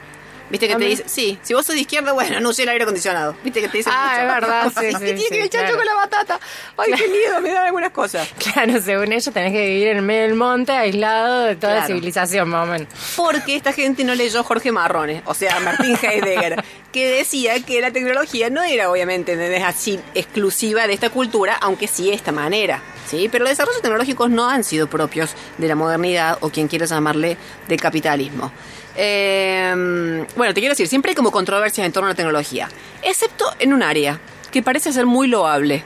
[SPEAKER 1] Viste que te dice, sí, si vos sos de izquierda, bueno, no use el aire acondicionado. Viste que te dicen
[SPEAKER 2] Ah,
[SPEAKER 1] mucho.
[SPEAKER 2] es verdad, sí, sí,
[SPEAKER 1] tiene
[SPEAKER 2] sí,
[SPEAKER 1] que ver el chancho
[SPEAKER 2] claro.
[SPEAKER 1] con la batata. Ay, qué miedo, me dan algunas cosas.
[SPEAKER 2] Claro, según ellos tenés que vivir en medio del monte, aislado de toda la
[SPEAKER 1] Claro.
[SPEAKER 2] civilización, más o menos.
[SPEAKER 1] Porque esta gente no leyó Jorge Marrone, o sea, Martín Heidegger, que decía que la tecnología no era obviamente así exclusiva de esta cultura, aunque sí de esta manera. ¿sí? Pero los desarrollos tecnológicos no han sido propios de la modernidad o quien quiera llamarle del capitalismo. Eh, bueno, te quiero decir, siempre hay como controversias en torno a la tecnología, excepto en un área que parece ser muy loable.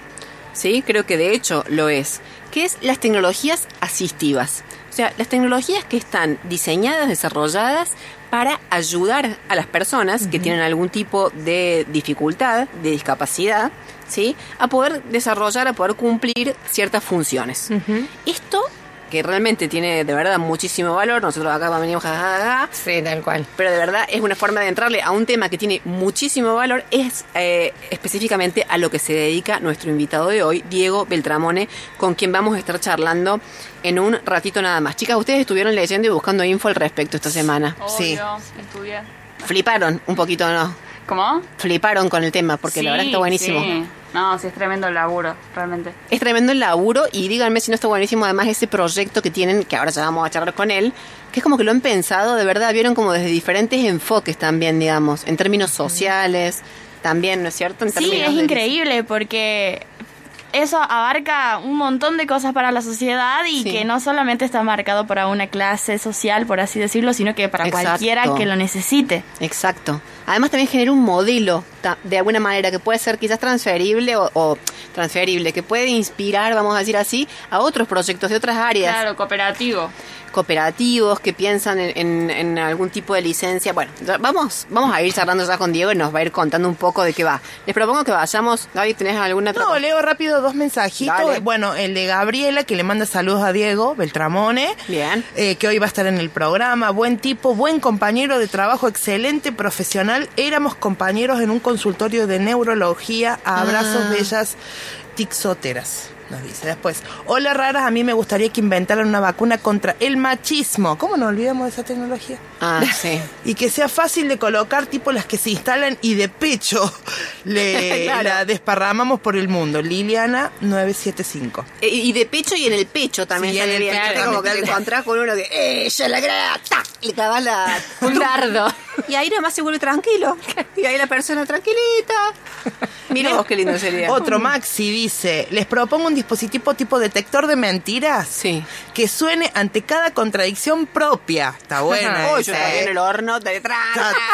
[SPEAKER 1] ¿sí? Creo que de hecho lo es, que es las tecnologías asistivas. O sea, las tecnologías que están diseñadas, desarrolladas para ayudar a las personas que tienen algún tipo de dificultad, de discapacidad, ¿sí? A poder desarrollar, a poder cumplir ciertas funciones. Esto, que realmente tiene de verdad muchísimo valor, nosotros acá venimos jajaja,
[SPEAKER 2] Sí, tal cual.
[SPEAKER 1] pero de verdad es una forma de entrarle a un tema que tiene muchísimo valor, es eh, específicamente a lo que se dedica nuestro invitado de hoy, Diego Beltramone, con quien vamos a estar charlando en un ratito nada más. Chicas, ustedes estuvieron leyendo y buscando info al respecto esta semana.
[SPEAKER 3] Sí.
[SPEAKER 4] Obvio, estudié.
[SPEAKER 1] Fliparon un poquito, ¿no?
[SPEAKER 4] ¿Cómo?
[SPEAKER 6] Fliparon con el tema, porque la verdad está buenísimo.
[SPEAKER 4] Sí. No, sí, es tremendo el laburo, realmente.
[SPEAKER 6] Es tremendo el laburo y díganme si no está buenísimo además ese proyecto que tienen, que ahora ya vamos a charlar con él, que es como que lo han pensado, de verdad, vieron como desde diferentes enfoques también, digamos, en términos sociales, también, ¿no es cierto? En
[SPEAKER 5] Sí, es
[SPEAKER 6] de-
[SPEAKER 5] increíble porque eso abarca un montón de cosas para la sociedad y
[SPEAKER 6] Sí.
[SPEAKER 5] que no solamente está marcado para una clase social, por así decirlo, sino que para
[SPEAKER 6] Exacto.
[SPEAKER 5] cualquiera que lo necesite.
[SPEAKER 6] Exacto. Además también genera un modelo, de alguna manera, que puede ser quizás transferible o, o transferible, que puede inspirar, vamos a decir así, a otros proyectos de otras áreas.
[SPEAKER 4] Claro, cooperativo.
[SPEAKER 6] cooperativos que piensan en, en- en algún tipo de licencia. Bueno, vamos, vamos a ir charlando ya con Diego y nos va a ir contando un poco de qué va. Les propongo que vayamos. David, ¿tenés alguna
[SPEAKER 3] No, leo rápido dos mensajitos.
[SPEAKER 6] Dale.
[SPEAKER 3] Bueno, el de Gabriela, que le manda saludos a Diego Beltramone.
[SPEAKER 6] Bien.
[SPEAKER 3] eh, que hoy va a estar en el programa. Buen tipo, buen compañero de trabajo, excelente profesional. Éramos compañeros en un consultorio de neurología. A abrazos
[SPEAKER 6] Ah.
[SPEAKER 3] bellas tixoteras. Nos dice después. Hola raras, a mí me gustaría que inventaran una vacuna contra el machismo. ¿Cómo nos olvidamos de esa tecnología?
[SPEAKER 6] Ah, sí.
[SPEAKER 3] Y que sea fácil de colocar, tipo las que se instalan y de pecho le
[SPEAKER 6] Claro.
[SPEAKER 3] la desparramamos por el mundo. Liliana 975.
[SPEAKER 6] E- Y de pecho y en el pecho también
[SPEAKER 3] Sí, en
[SPEAKER 6] sale
[SPEAKER 3] el
[SPEAKER 6] bien.
[SPEAKER 3] pecho.
[SPEAKER 6] Como que te encontrás con uno que ella la grata, le clavas la
[SPEAKER 2] Un dardo.
[SPEAKER 6] y ahí nomás se vuelve tranquilo. Y ahí la persona tranquilita. Mira
[SPEAKER 3] No.
[SPEAKER 6] vos qué lindo sería.
[SPEAKER 3] Otro Maxi dice, les propongo un dispositivo tipo detector de mentiras
[SPEAKER 6] Sí.
[SPEAKER 3] que suene ante cada contradicción propia. Está buena.
[SPEAKER 6] Uy, yo
[SPEAKER 3] ¿eh?
[SPEAKER 6] el horno de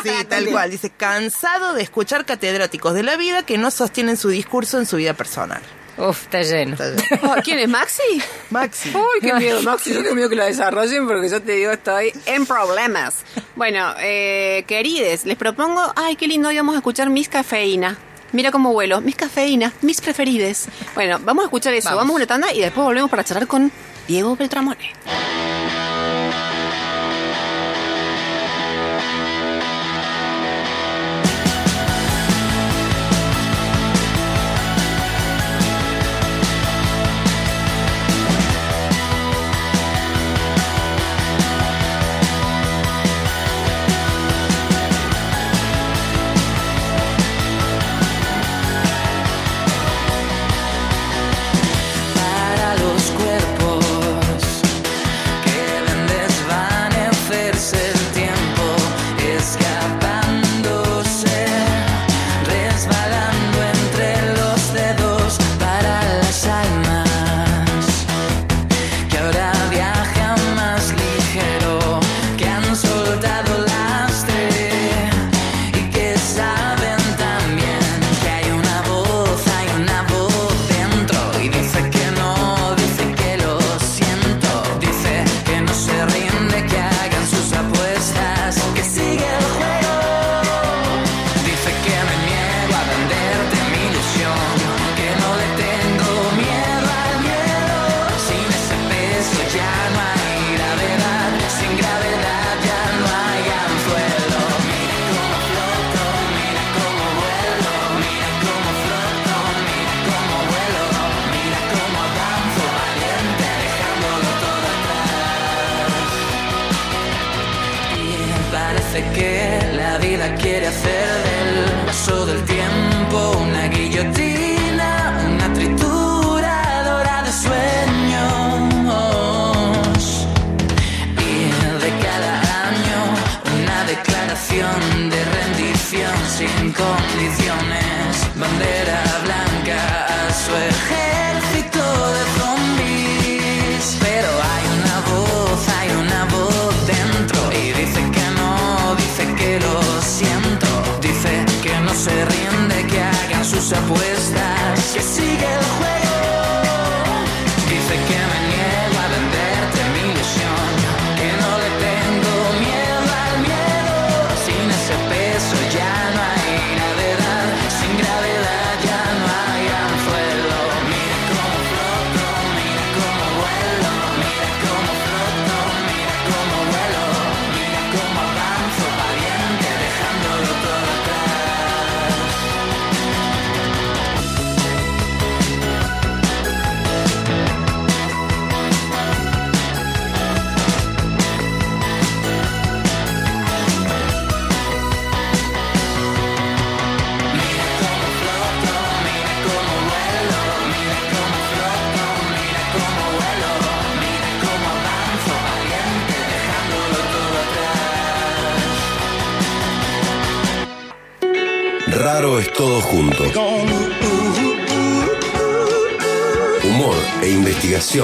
[SPEAKER 3] Sí, tal cual. Dice, cansado de escuchar catedráticos de la vida que no sostienen su discurso en su vida personal.
[SPEAKER 2] Uf, está lleno.
[SPEAKER 3] Está.
[SPEAKER 6] Oh, ¿Quién es Maxi?
[SPEAKER 3] Maxi.
[SPEAKER 6] Uy, qué miedo, Maxi. Yo tengo miedo que lo desarrollen porque yo te digo, estoy en problemas. Bueno, eh, querides, les propongo. Ay, qué lindo, hoy vamos a escuchar Mis Cafeína. Mira cómo vuelo. Mis Cafeína, mis preferides. Bueno, vamos a escuchar eso.
[SPEAKER 3] Vamos.
[SPEAKER 6] Vamos, a una tanda y después volvemos para charlar con Diego Beltramone.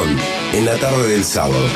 [SPEAKER 7] En la tarde del sábado.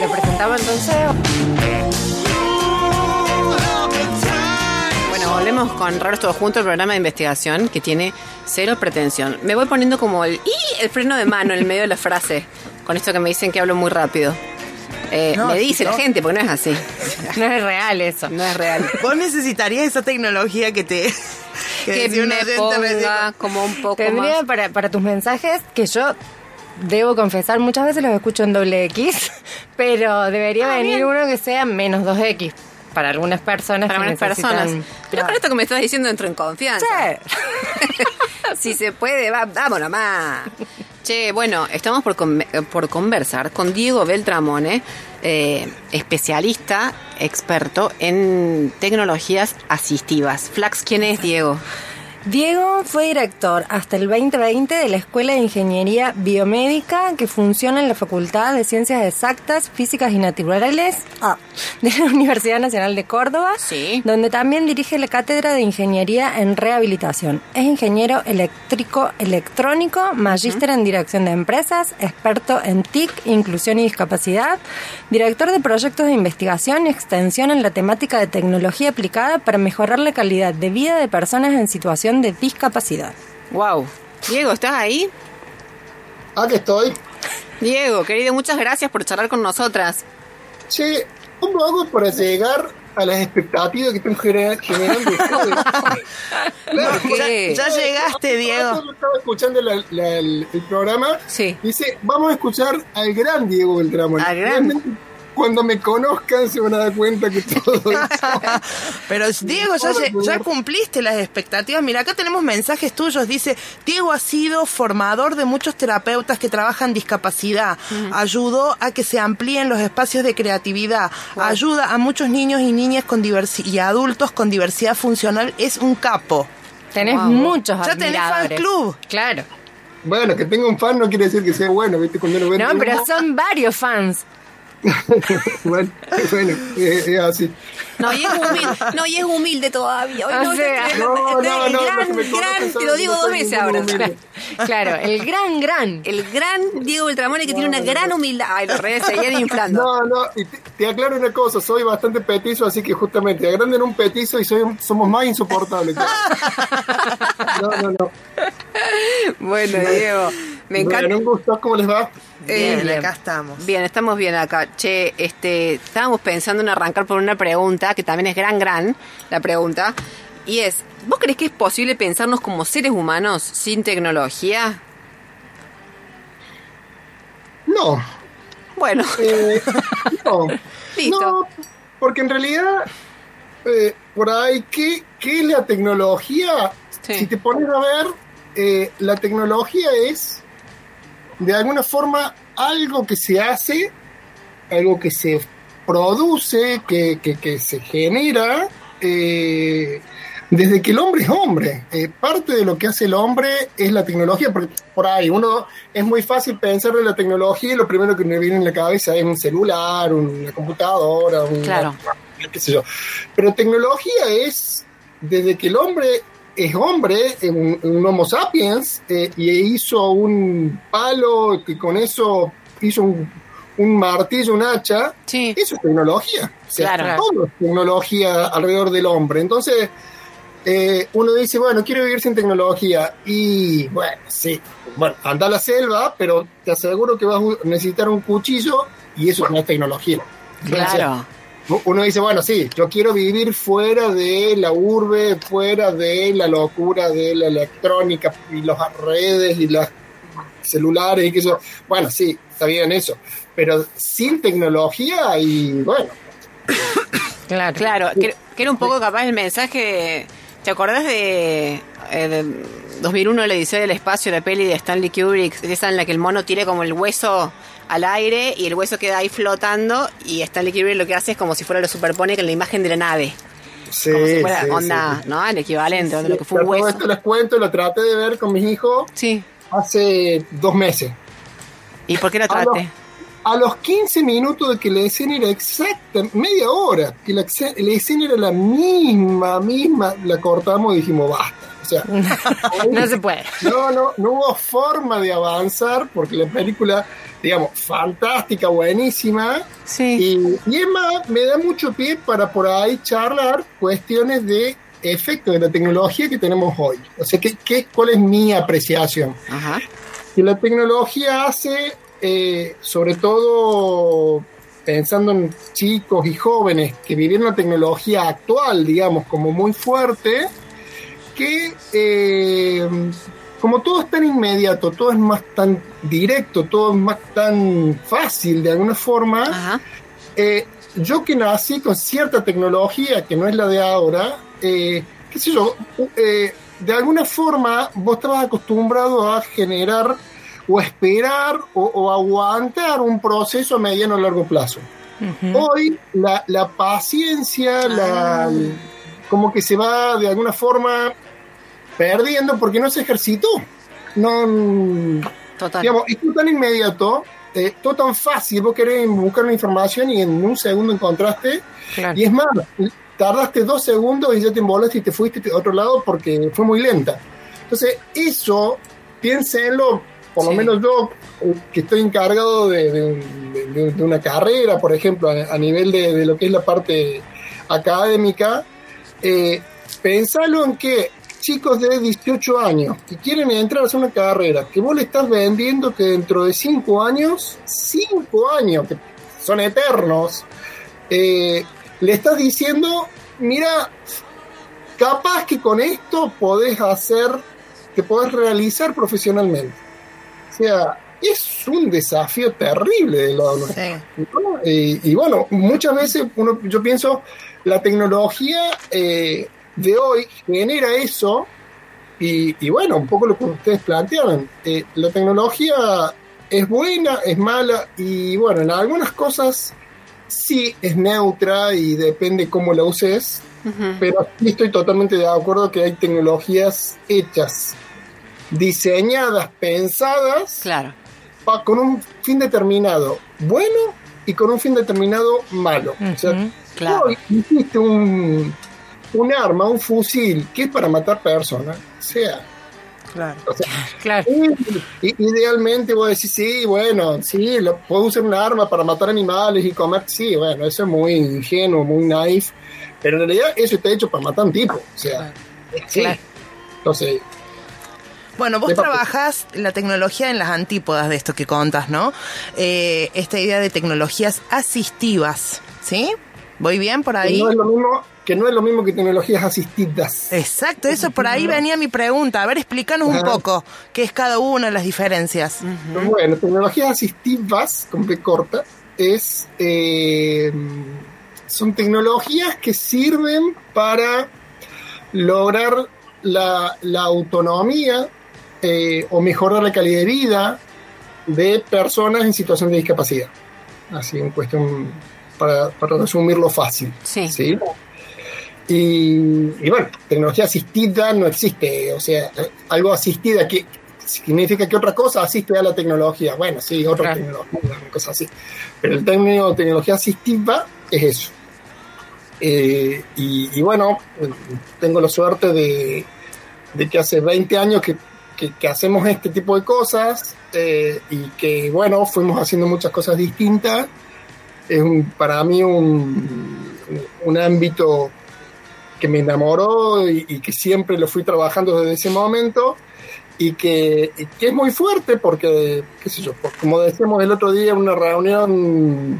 [SPEAKER 2] Lo presentaba entonces.
[SPEAKER 1] Bueno, volvemos con Raros Todos Juntos, el programa de investigación que tiene cero pretensión. Me voy poniendo como el, ¡y! el freno de mano en el medio de la frase, con esto que me dicen que hablo muy rápido. Eh,
[SPEAKER 3] No,
[SPEAKER 1] me dice la
[SPEAKER 3] no.
[SPEAKER 1] gente, porque no es así.
[SPEAKER 2] No es real eso.
[SPEAKER 1] No es real.
[SPEAKER 3] Vos necesitarías esa tecnología que te.
[SPEAKER 1] Que
[SPEAKER 3] un
[SPEAKER 1] me ponga como un poco
[SPEAKER 2] Tendría
[SPEAKER 1] más...
[SPEAKER 2] para, para tus mensajes que yo debo confesar, muchas veces los escucho en doble X, pero debería
[SPEAKER 1] Ah,
[SPEAKER 2] venir
[SPEAKER 1] bien.
[SPEAKER 2] uno que sea menos 2X para algunas personas.
[SPEAKER 1] Para
[SPEAKER 2] que
[SPEAKER 1] algunas personas. Pero con esto que me estás diciendo entro en confianza.
[SPEAKER 2] Sí.
[SPEAKER 1] si se puede, va, vámonos más. Che, bueno, estamos por, con- por conversar con Diego Beltramone, eh, especialista, experto en tecnologías asistivas. Flax, ¿quién es Diego?
[SPEAKER 2] Diego fue director hasta el 2020 de la Escuela de Ingeniería Biomédica que funciona en la Facultad de Ciencias Exactas, Físicas y Naturales ah, de la Universidad Nacional de Córdoba,
[SPEAKER 1] Sí.
[SPEAKER 2] donde también dirige la Cátedra de Ingeniería en Rehabilitación. Es ingeniero eléctrico electrónico, magíster en dirección de empresas, experto en TIC, inclusión y discapacidad, director de proyectos de investigación y extensión en la temática de tecnología aplicada para mejorar la calidad de vida de personas en situación de discapacidad.
[SPEAKER 1] Wow. Diego, ¿estás ahí?
[SPEAKER 8] Aquí estoy.
[SPEAKER 1] Diego, querido, muchas gracias por charlar con nosotras.
[SPEAKER 8] Che, ¿cómo hago para llegar a las expectativas que están genera- generando? Claro,
[SPEAKER 1] ¿Por qué?
[SPEAKER 3] Ya llegaste, Diego.
[SPEAKER 8] Yo estaba escuchando la- la- el, el programa.
[SPEAKER 1] Sí.
[SPEAKER 8] Dice, vamos a escuchar al gran Diego Beltramo.
[SPEAKER 1] Al gran.
[SPEAKER 8] Realmente, Cuando me conozcan se van a dar cuenta que todo esto...
[SPEAKER 3] Pero Diego, ya, ya cumpliste las expectativas. Mira, acá tenemos mensajes tuyos. Dice, Diego ha sido formador de muchos terapeutas que trabajan discapacidad. Ayudó a que se amplíen los espacios de creatividad. Ayuda a muchos niños y niñas con diversi- y adultos con diversidad funcional. Es un capo.
[SPEAKER 2] Tenés
[SPEAKER 1] Wow.
[SPEAKER 2] muchos
[SPEAKER 3] Ya tenés fan club.
[SPEAKER 2] Claro.
[SPEAKER 8] Bueno, que tenga un fan no quiere decir que sea bueno, ¿viste? Cuando uno ve
[SPEAKER 2] No, pero son varios fans.
[SPEAKER 8] bueno, bueno, es, es así.
[SPEAKER 1] No, y es humilde, no, y es humilde todavía. Hoy
[SPEAKER 2] O
[SPEAKER 1] no,
[SPEAKER 2] sea,
[SPEAKER 8] no, no, no,
[SPEAKER 1] el
[SPEAKER 8] los
[SPEAKER 1] gran,
[SPEAKER 8] conocen
[SPEAKER 1] gran, te lo digo
[SPEAKER 8] no
[SPEAKER 1] dos veces ahora.
[SPEAKER 8] humilde.
[SPEAKER 2] Claro, el gran, gran.
[SPEAKER 1] El gran Diego Beltramone que tiene una gran humildad. Ay, los redes seguían inflando.
[SPEAKER 8] No, no, y te, te aclaro una cosa, soy bastante petizo, así que justamente agranden un petizo y soy, somos más insoportables. No, no, no.
[SPEAKER 1] Bueno, Diego, me encanta.
[SPEAKER 8] Bueno, un gusto, ¿cómo les va?
[SPEAKER 1] Eh,
[SPEAKER 3] Bien, acá estamos.
[SPEAKER 1] Bien, estamos bien acá. Che, este, estábamos pensando en arrancar por una pregunta, que también es gran, gran, la pregunta. Y es, ¿vos crees que es posible pensarnos como seres humanos sin tecnología?
[SPEAKER 8] No,
[SPEAKER 1] Bueno,
[SPEAKER 8] eh, no.
[SPEAKER 1] Listo.
[SPEAKER 8] No, porque en realidad, eh, por ahí, ¿qué, qué es la tecnología?
[SPEAKER 1] Sí.
[SPEAKER 8] Si te pones a ver, eh, la tecnología es, de alguna forma, algo que se hace, algo que se produce, que, que, que se genera, eh, desde que el hombre es hombre. Eh, parte de lo que hace el hombre es la tecnología, porque por ahí uno es muy fácil pensar en la tecnología y lo primero que me viene en la cabeza es un celular, una computadora, un,
[SPEAKER 1] Claro.
[SPEAKER 8] qué sé yo. Pero tecnología es desde que el hombre es hombre, un, un Homo sapiens, eh, y hizo un palo que con eso hizo un, un martillo, un hacha,
[SPEAKER 1] sí.
[SPEAKER 8] eso es tecnología. O sea,
[SPEAKER 1] Claro.
[SPEAKER 8] todo es tecnología alrededor del hombre. Entonces, eh, uno dice, bueno, quiero vivir sin tecnología. Y bueno, sí, bueno, anda a la selva, pero te aseguro que vas a necesitar un cuchillo y eso no es tecnología.
[SPEAKER 1] Claro.
[SPEAKER 8] Uno dice, bueno, sí, yo quiero vivir fuera de la urbe, fuera de la locura de la electrónica y las redes y las celulares y que eso. Bueno, sí, está bien eso. Pero sin tecnología y bueno,
[SPEAKER 2] Claro.
[SPEAKER 1] Claro, que, que era un poco capaz el mensaje. ¿Te acordás de, eh, de 2001, la Odisea del Espacio, la peli de Stanley Kubrick? Esa en la que el mono tira como el hueso al aire y el hueso queda ahí flotando y Stanley Kubrick lo que hace es como si fuera lo superpone con la imagen de la nave.
[SPEAKER 8] sí,
[SPEAKER 1] como si fuera
[SPEAKER 8] sí,
[SPEAKER 1] onda,
[SPEAKER 8] sí.
[SPEAKER 1] ¿no? El equivalente de lo que fue
[SPEAKER 8] todo
[SPEAKER 1] hueso.
[SPEAKER 8] esto les cuento, lo traté de ver con mis hijos
[SPEAKER 1] Sí.
[SPEAKER 8] hace dos meses.
[SPEAKER 1] ¿Y por qué lo traté?
[SPEAKER 8] a los 15 minutos de que la escena era exacta, media hora, que la, la escena era la misma, misma, la cortamos y dijimos basta. Sea,
[SPEAKER 2] No se puede.
[SPEAKER 8] no, no, no hubo forma de avanzar porque la película, digamos, fantástica, buenísima.
[SPEAKER 1] Sí.
[SPEAKER 8] Y, y es más, me da mucho pie para por ahí charlar cuestiones de efecto de la tecnología que tenemos hoy. O sea, ¿qué, qué, ¿cuál es mi apreciación?
[SPEAKER 1] Ajá.
[SPEAKER 8] que la tecnología hace, eh, sobre todo pensando en chicos y jóvenes que viven una tecnología actual, digamos, como muy fuerte, que eh, como todo es tan inmediato, todo es más tan directo, todo es más tan fácil de alguna forma, eh, yo que nací con cierta tecnología que no es la de ahora, eh, qué sé yo, de alguna forma vos estabas acostumbrado a generar o esperar o, o aguantar un proceso a mediano o largo plazo. Hoy la, la paciencia, la, como que se va de alguna forma perdiendo porque no se ejercitó. No,
[SPEAKER 1] Total.
[SPEAKER 8] digamos, es tan inmediato, eh, todo tan fácil, vos querés buscar una información y en un segundo encontraste,
[SPEAKER 2] Claro.
[SPEAKER 8] y es más, tardaste dos segundos y ya te embolaste y te fuiste a otro lado porque fue muy lenta. Entonces, eso, piénsenlo, por lo menos yo, eh, que estoy encargado de, de un- de- de una carrera, por ejemplo, a, a nivel de, de lo que es la parte académica, eh, pensalo en que chicos de 18 años que quieren entrar a hacer una carrera, que vos le estás vendiendo que dentro de 5 años, 5 años, que son eternos, eh, le estás diciendo, mira, capaz que con esto podés hacer, que podés realizar profesionalmente. O sea, es un desafío terrible de. ¿no? Y, y bueno, muchas veces uno, yo pienso, la tecnología eh, de hoy genera eso, y, y bueno, un poco lo que ustedes planteaban, eh, la tecnología es buena, es mala, y bueno, en algunas cosas sí es neutra y depende cómo la uses, pero estoy totalmente de acuerdo que hay tecnologías hechas, diseñadas, pensadas,
[SPEAKER 1] Claro.
[SPEAKER 8] pa- con un fin determinado bueno y con un fin determinado malo. O sea,
[SPEAKER 1] Claro.
[SPEAKER 8] hoy hiciste un, un arma, un fusil, que es para matar personas, o sea,
[SPEAKER 3] Claro.
[SPEAKER 8] o sea,
[SPEAKER 2] Claro.
[SPEAKER 8] idealmente vos decís, sí, bueno, sí, lo, puedo usar un arma para matar animales y comer, sí, bueno, eso es muy ingenuo, muy naif, pero en realidad eso está hecho para matar a un tipo, o sea, sí.
[SPEAKER 2] Claro.
[SPEAKER 8] Entonces,
[SPEAKER 3] Bueno, vos trabajás la tecnología en las antípodas de esto que contas, ¿no? Eh, esta idea de tecnologías asistivas, ¿sí? ¿Voy bien por
[SPEAKER 8] que
[SPEAKER 3] ahí?
[SPEAKER 8] no es lo mismo que no es lo mismo que tecnologías asistidas.
[SPEAKER 3] Exacto, eso por ahí venía mi pregunta. A ver, explícanos un poco qué es cada una de las diferencias.
[SPEAKER 8] Bueno, tecnologías asistivas, con P corta, es, eh, son tecnologías que sirven para lograr la, la autonomía eh, o mejorar la calidad de vida de personas en situación de discapacidad. Así, en cuestión, para, para resumirlo fácil.
[SPEAKER 1] Sí.
[SPEAKER 8] ¿sí? Y, y bueno, tecnología asistida no existe, o sea, algo asistida que significa que otra cosa asiste a la tecnología. Bueno, sí, otra
[SPEAKER 2] Claro.
[SPEAKER 8] tecnología, una cosa así. Pero el término tecnología asistiva es eso. Eh, y, y bueno, tengo la suerte de, de que hace 20 años que, que- que hacemos este tipo de cosas eh, y que bueno, fuimos haciendo muchas cosas distintas. Es un- para mí un, un ámbito que me enamoró y, y que siempre lo fui trabajando desde ese momento y que, y que es muy fuerte porque, qué sé yo, pues, como decíamos el otro día en una reunión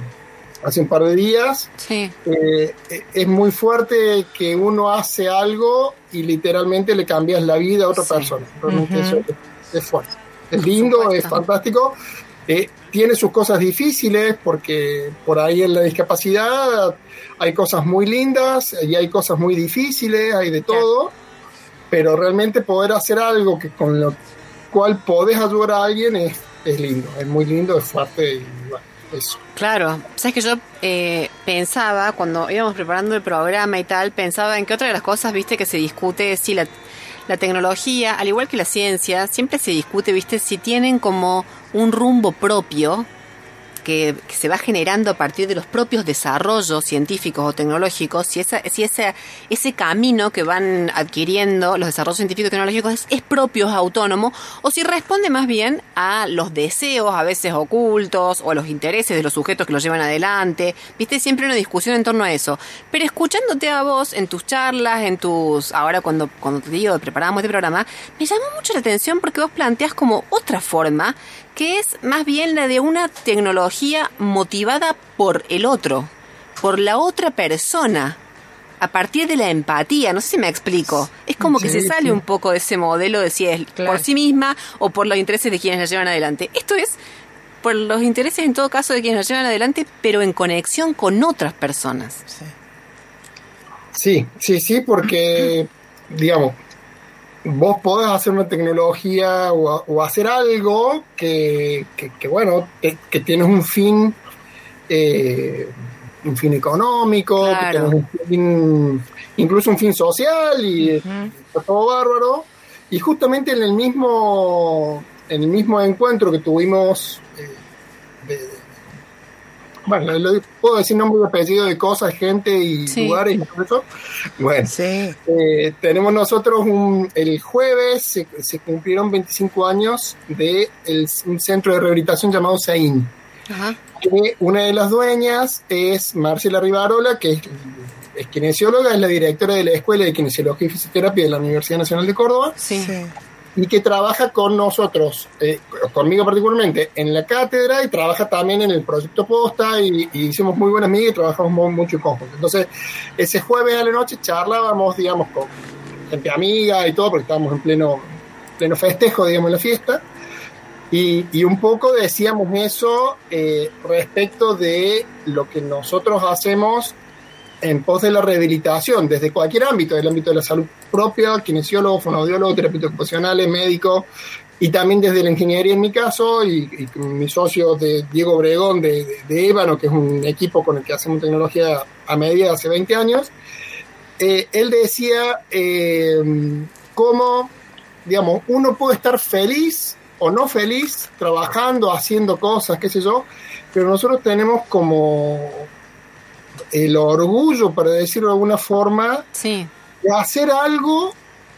[SPEAKER 8] hace un par de días,
[SPEAKER 1] Sí.
[SPEAKER 8] eh, eh, es muy fuerte que uno hace algo y literalmente le cambias la vida a otra
[SPEAKER 1] Sí.
[SPEAKER 8] persona. Realmente eso es, es fuerte. Es lindo, es fantástico. Eh, tiene sus cosas difíciles porque por ahí en la discapacidad hay cosas muy lindas y hay cosas muy difíciles, hay de todo, pero realmente poder hacer algo que con lo cual podés ayudar a alguien es, es lindo, es muy lindo, es fuerte y bueno, eso.
[SPEAKER 1] Claro, sabes que yo eh, pensaba cuando íbamos preparando el programa y tal, pensaba en que otra de las cosas, viste, que se discute es si la, la tecnología, al igual que la ciencia, siempre se discute, viste, si tienen como un rumbo propio que, se va generando a partir de los propios desarrollos científicos o tecnológicos, si, esa, si ese, ese camino que van adquiriendo los desarrollos científicos y tecnológicos es, es propio, es autónomo, o si responde más bien a los deseos a veces ocultos o a los intereses de los sujetos que los llevan adelante. Viste, siempre una discusión en torno a eso. Pero escuchándote a vos en tus charlas, en tus... Ahora cuando, cuando te digo, preparábamos este programa, me llamó mucho la atención porque vos planteas como otra forma que es más bien la de una tecnología motivada por el otro, por la otra persona, a partir de la empatía. No sé si me explico. Es como que
[SPEAKER 8] Sí,
[SPEAKER 1] se sale un poco de ese modelo de si es
[SPEAKER 2] Claro.
[SPEAKER 1] por sí misma o por los intereses de quienes la llevan adelante. Esto es por los intereses en todo caso de quienes la llevan adelante, pero en conexión con otras personas.
[SPEAKER 8] Sí, sí, sí, porque, digamos, vos podés hacer una tecnología o, o hacer algo que, que, que, bueno, que, que tienes un fin, eh, un fin económico, que
[SPEAKER 1] Claro.
[SPEAKER 8] tienes un fin, incluso un fin social y está todo bárbaro. Y justamente en el mismo, en el mismo encuentro que tuvimos eh, de- bueno, lo- puedo decir nombre y apellido de cosas, gente y
[SPEAKER 1] Sí.
[SPEAKER 8] lugares y todo eso. Bueno,
[SPEAKER 3] Sí.
[SPEAKER 8] eh, tenemos nosotros un, el jueves se, se cumplieron 25 años de el- un centro de rehabilitación llamado SAIN.
[SPEAKER 1] Ajá.
[SPEAKER 8] Que una de las dueñas es Marcela Rivarola, que es, es kinesióloga, es la directora de la Escuela de Kinesiología y Fisioterapia de la Universidad Nacional de Córdoba
[SPEAKER 1] Sí.
[SPEAKER 3] Sí.
[SPEAKER 8] Y que trabaja con nosotros, eh, conmigo particularmente, en la cátedra y trabaja también en el proyecto Posta y, hicimos muy buenas amigas y trabajamos mu- mucho en conjunto. Entonces, ese jueves a la noche charlábamos, digamos, con gente amiga y todo, porque estábamos en pleno, pleno festejo, digamos, en la fiesta. Y, y un poco decíamos eso eh, respecto de lo que nosotros hacemos en pos de la rehabilitación, desde cualquier ámbito, del ámbito de la salud propia, kinesiólogo, fonoaudiólogo, terapeuta ocupacionales, médico, y también desde la ingeniería en mi caso, y, y con mi socio de Diego Obregón de, de, de Ébano, que es un equipo con el que hacemos tecnología a medida hace 20 años, eh, él decía eh, cómo, digamos, uno puede estar feliz o no feliz trabajando, haciendo cosas, qué sé yo, pero nosotros tenemos como el orgullo, para decirlo de alguna forma,
[SPEAKER 1] Sí.
[SPEAKER 8] de hacer algo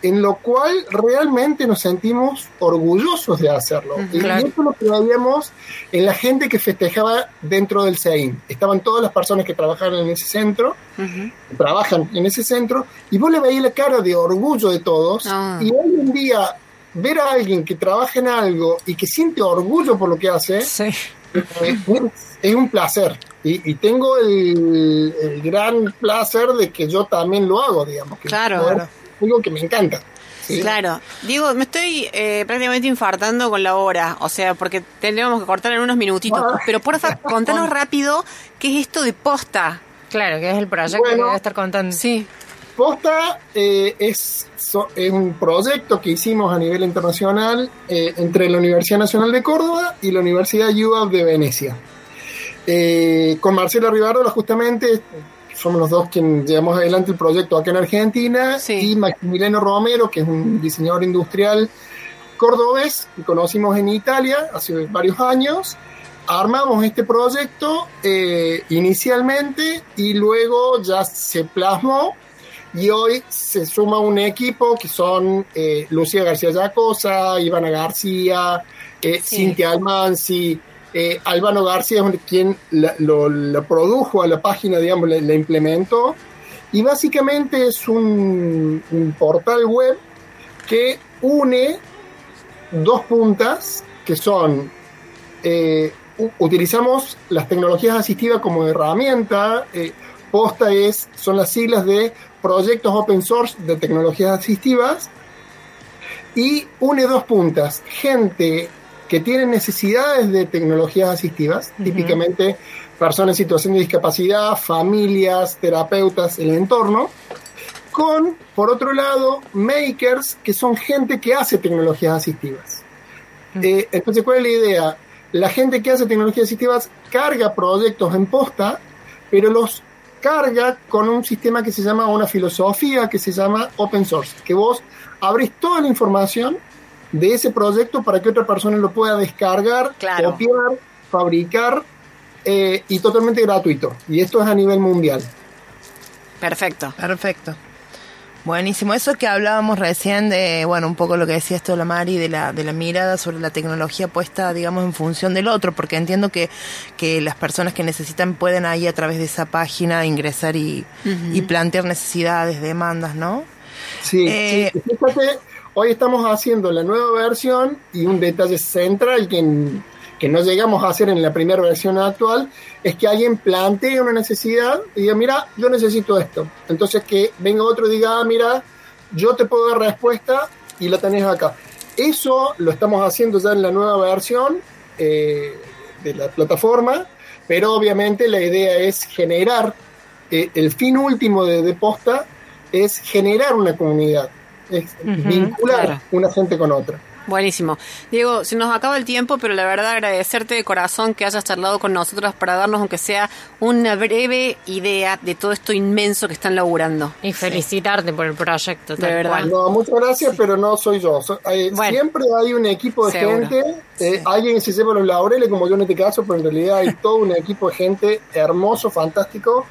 [SPEAKER 8] en lo cual realmente nos sentimos orgullosos de hacerlo. Y eso lo que veíamos en la gente que festejaba dentro del CEIN. Estaban todas las personas que trabajaban en ese centro, que trabajan en ese centro, y vos le veías la cara de orgullo de todos,
[SPEAKER 1] Ah.
[SPEAKER 8] y hoy en día ver a alguien que trabaja en algo y que siente orgullo por lo que hace,
[SPEAKER 2] Sí.
[SPEAKER 8] eh, es un placer. Y, y tengo el, el gran placer de que yo también lo hago, digamos. Que
[SPEAKER 1] Claro.
[SPEAKER 8] poder- algo que me encanta. ¿sí?
[SPEAKER 1] Claro. Diego, me estoy eh, prácticamente infartando con la hora. O sea, porque tendríamos que cortar en unos minutitos.
[SPEAKER 8] Ah.
[SPEAKER 1] Pero porfa, contanos rápido qué es esto de posta.
[SPEAKER 2] Claro, que es el proyecto
[SPEAKER 8] Bueno.
[SPEAKER 2] que debe estar contando.
[SPEAKER 1] Sí.
[SPEAKER 8] Posta eh, es, so- es un proyecto que hicimos a nivel internacional eh, entre la Universidad Nacional de Córdoba y la Universidad UAB de Venecia. Eh, con Marcela Rivarola justamente somos los dos quienes llevamos adelante el proyecto acá en Argentina
[SPEAKER 1] Sí.
[SPEAKER 8] y Maximiliano Romero, que es un diseñador industrial cordobés que conocimos en Italia hace varios años. Armamos este proyecto eh, inicialmente y luego ya se plasmó y hoy se suma un equipo que son eh, Lucía García Yacosa, Ivana García, eh,
[SPEAKER 1] Sí.
[SPEAKER 8] Cintia Almansi, eh, Albano García es quien lo, produjo a la página, digamos, la, implementó. y básicamente es un, portal web que une dos puntas que son eh, utilizamos las tecnologías asistivas como herramienta. eh, POSTA es, son las siglas de proyectos open source de tecnologías asistivas y une dos puntas. Gente que tiene necesidades de tecnologías asistivas, típicamente personas en situación de discapacidad, familias, terapeutas, el entorno, con, por otro lado, makers, que son gente que hace tecnologías asistivas. Eh, entonces, ¿cuál es la idea? La gente que hace tecnologías asistivas carga proyectos en posta, pero los carga con un sistema que se llama, una filosofía que se llama open source, que vos abrís toda la información de ese proyecto para que otra persona lo pueda descargar,
[SPEAKER 1] Claro.
[SPEAKER 8] copiar, fabricar eh, y totalmente gratuito. Y esto es a nivel mundial.
[SPEAKER 1] Perfecto.
[SPEAKER 3] Perfecto. Buenísimo. Eso que hablábamos recién de, bueno, un poco lo que decía esto la Mari, de la, de la mirada sobre la tecnología puesta, digamos, en función del otro, porque entiendo que, que las personas que necesitan pueden ahí a través de esa página ingresar y, y plantear necesidades, demandas, ¿no?
[SPEAKER 8] Sí,
[SPEAKER 3] Eh,
[SPEAKER 8] sí. Fíjate, hoy estamos haciendo la nueva versión y un detalle central que, que no llegamos a hacer en la primera versión actual es que alguien plantee una necesidad y diga, mira, yo necesito esto. Entonces que venga otro y diga, ah, mira, yo te puedo dar respuesta y la tenés acá. Eso lo estamos haciendo ya en la nueva versión eh, de la plataforma, pero obviamente la idea es generar, eh, el fin último de, de Posta es generar una comunidad, es vincular
[SPEAKER 1] claro.
[SPEAKER 8] una gente con otra.
[SPEAKER 1] Buenísimo. Diego, se nos acaba el tiempo, pero la verdad agradecerte de corazón que hayas charlado con nosotros para darnos, aunque sea una breve idea de todo esto inmenso que están laburando.
[SPEAKER 2] Y felicitarte por el proyecto.
[SPEAKER 1] De verdad.
[SPEAKER 2] cual.
[SPEAKER 8] No, muchas gracias, pero no soy yo. So- hay-
[SPEAKER 1] Bueno.
[SPEAKER 8] siempre hay un equipo de
[SPEAKER 1] Seguro.
[SPEAKER 8] gente, eh, alguien se lleva los laureles, como yo en este caso, pero en realidad hay todo un equipo de gente hermoso, fantástico.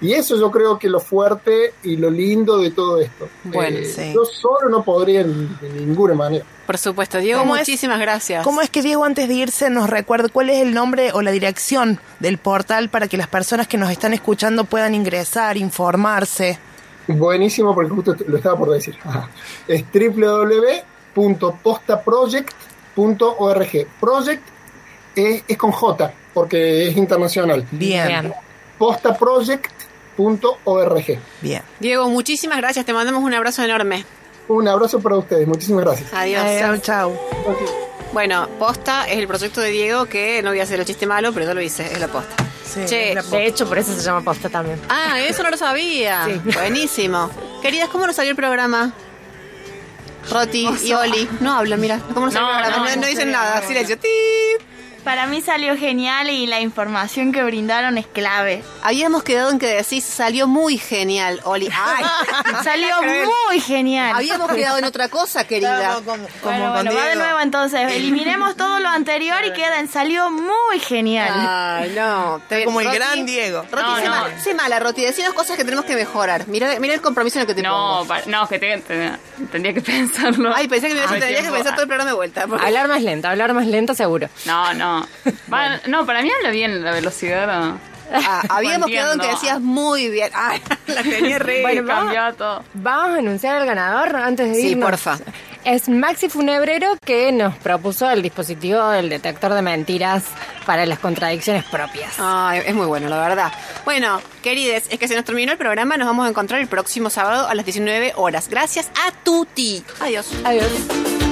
[SPEAKER 8] Y eso yo creo que lo fuerte y lo lindo de todo esto.
[SPEAKER 1] Bueno,
[SPEAKER 8] Eh,
[SPEAKER 3] sí.
[SPEAKER 8] Yo solo no podría en- de ninguna manera.
[SPEAKER 1] Por supuesto. Diego,
[SPEAKER 3] ¿Cómo es?
[SPEAKER 1] muchísimas gracias.
[SPEAKER 3] ¿Cómo es que Diego antes de irse nos recuerda cuál es el nombre o la dirección del portal para que las personas que nos están escuchando puedan ingresar, informarse?
[SPEAKER 8] Buenísimo, porque justo lo estaba por decir. Ajá. Es www.postaproject.org. Project es, es con J, porque es internacional.
[SPEAKER 3] Bien,
[SPEAKER 2] Bien.
[SPEAKER 3] bien.
[SPEAKER 1] Diego, muchísimas gracias. Te mandamos un abrazo enorme.
[SPEAKER 8] Un abrazo para ustedes, muchísimas gracias.
[SPEAKER 1] Adiós.
[SPEAKER 3] Adiós, chau.
[SPEAKER 1] Bueno, Posta es el proyecto de Diego que no voy a hacer el chiste malo, pero yo lo hice, es la Posta.
[SPEAKER 3] Sí,
[SPEAKER 1] Che,
[SPEAKER 2] De hecho, por eso se llama posta también.
[SPEAKER 1] Ah, eso no lo sabía. Buenísimo. Queridas, ¿cómo nos salió el programa? Roti y Oli. No hablan, mira. ¿Cómo nos salió
[SPEAKER 4] No,
[SPEAKER 1] el programa?
[SPEAKER 4] no,
[SPEAKER 1] No, dicen nada. Silencio. ¡Tip!
[SPEAKER 5] Para mí salió genial y la información que brindaron es clave.
[SPEAKER 1] Habíamos quedado en que decís salió muy genial, Oli. Ay,
[SPEAKER 5] Salió muy genial.
[SPEAKER 1] habíamos quedado en otra cosa, querida.
[SPEAKER 3] Como, como
[SPEAKER 5] Bueno, va de nuevo entonces. Eliminemos todo lo anterior y queden. Salió muy genial.
[SPEAKER 1] Ay, no. Te-
[SPEAKER 3] Como el
[SPEAKER 1] Roti-
[SPEAKER 3] gran Diego.
[SPEAKER 1] Roti,
[SPEAKER 4] No,
[SPEAKER 1] sé,
[SPEAKER 4] no.
[SPEAKER 1] mal- sé mala, Roti. Decinos cosas que tenemos que mejorar. Mira, mira el compromiso en el que te
[SPEAKER 4] No, no, que te, te- tendría que pensarlo.
[SPEAKER 1] Ay, pensé que me ibas a
[SPEAKER 4] Al
[SPEAKER 1] decir, tendrías que pensar todo el programa de vuelta. porque-
[SPEAKER 2] Hablar más lento, hablar más lento seguro.
[SPEAKER 4] No, no. Va- No, para mí habla bien la velocidad. ¿no?
[SPEAKER 1] Ah, habíamos quedado en que decías muy bien. Ay, la tenía re.
[SPEAKER 2] Bueno,
[SPEAKER 4] todo.
[SPEAKER 2] Vamos a anunciar al ganador antes de
[SPEAKER 1] Sí,
[SPEAKER 2] irnos.
[SPEAKER 1] porfa.
[SPEAKER 2] Es Maxi Funebrero que nos propuso el dispositivo del detector de mentiras para las contradicciones propias.
[SPEAKER 1] Ay, es muy bueno, la verdad. Bueno, querides, es que se nos terminó el programa. Nos vamos a encontrar el próximo sábado a las 19 horas. Gracias a Tuti. Adiós.
[SPEAKER 2] Adiós.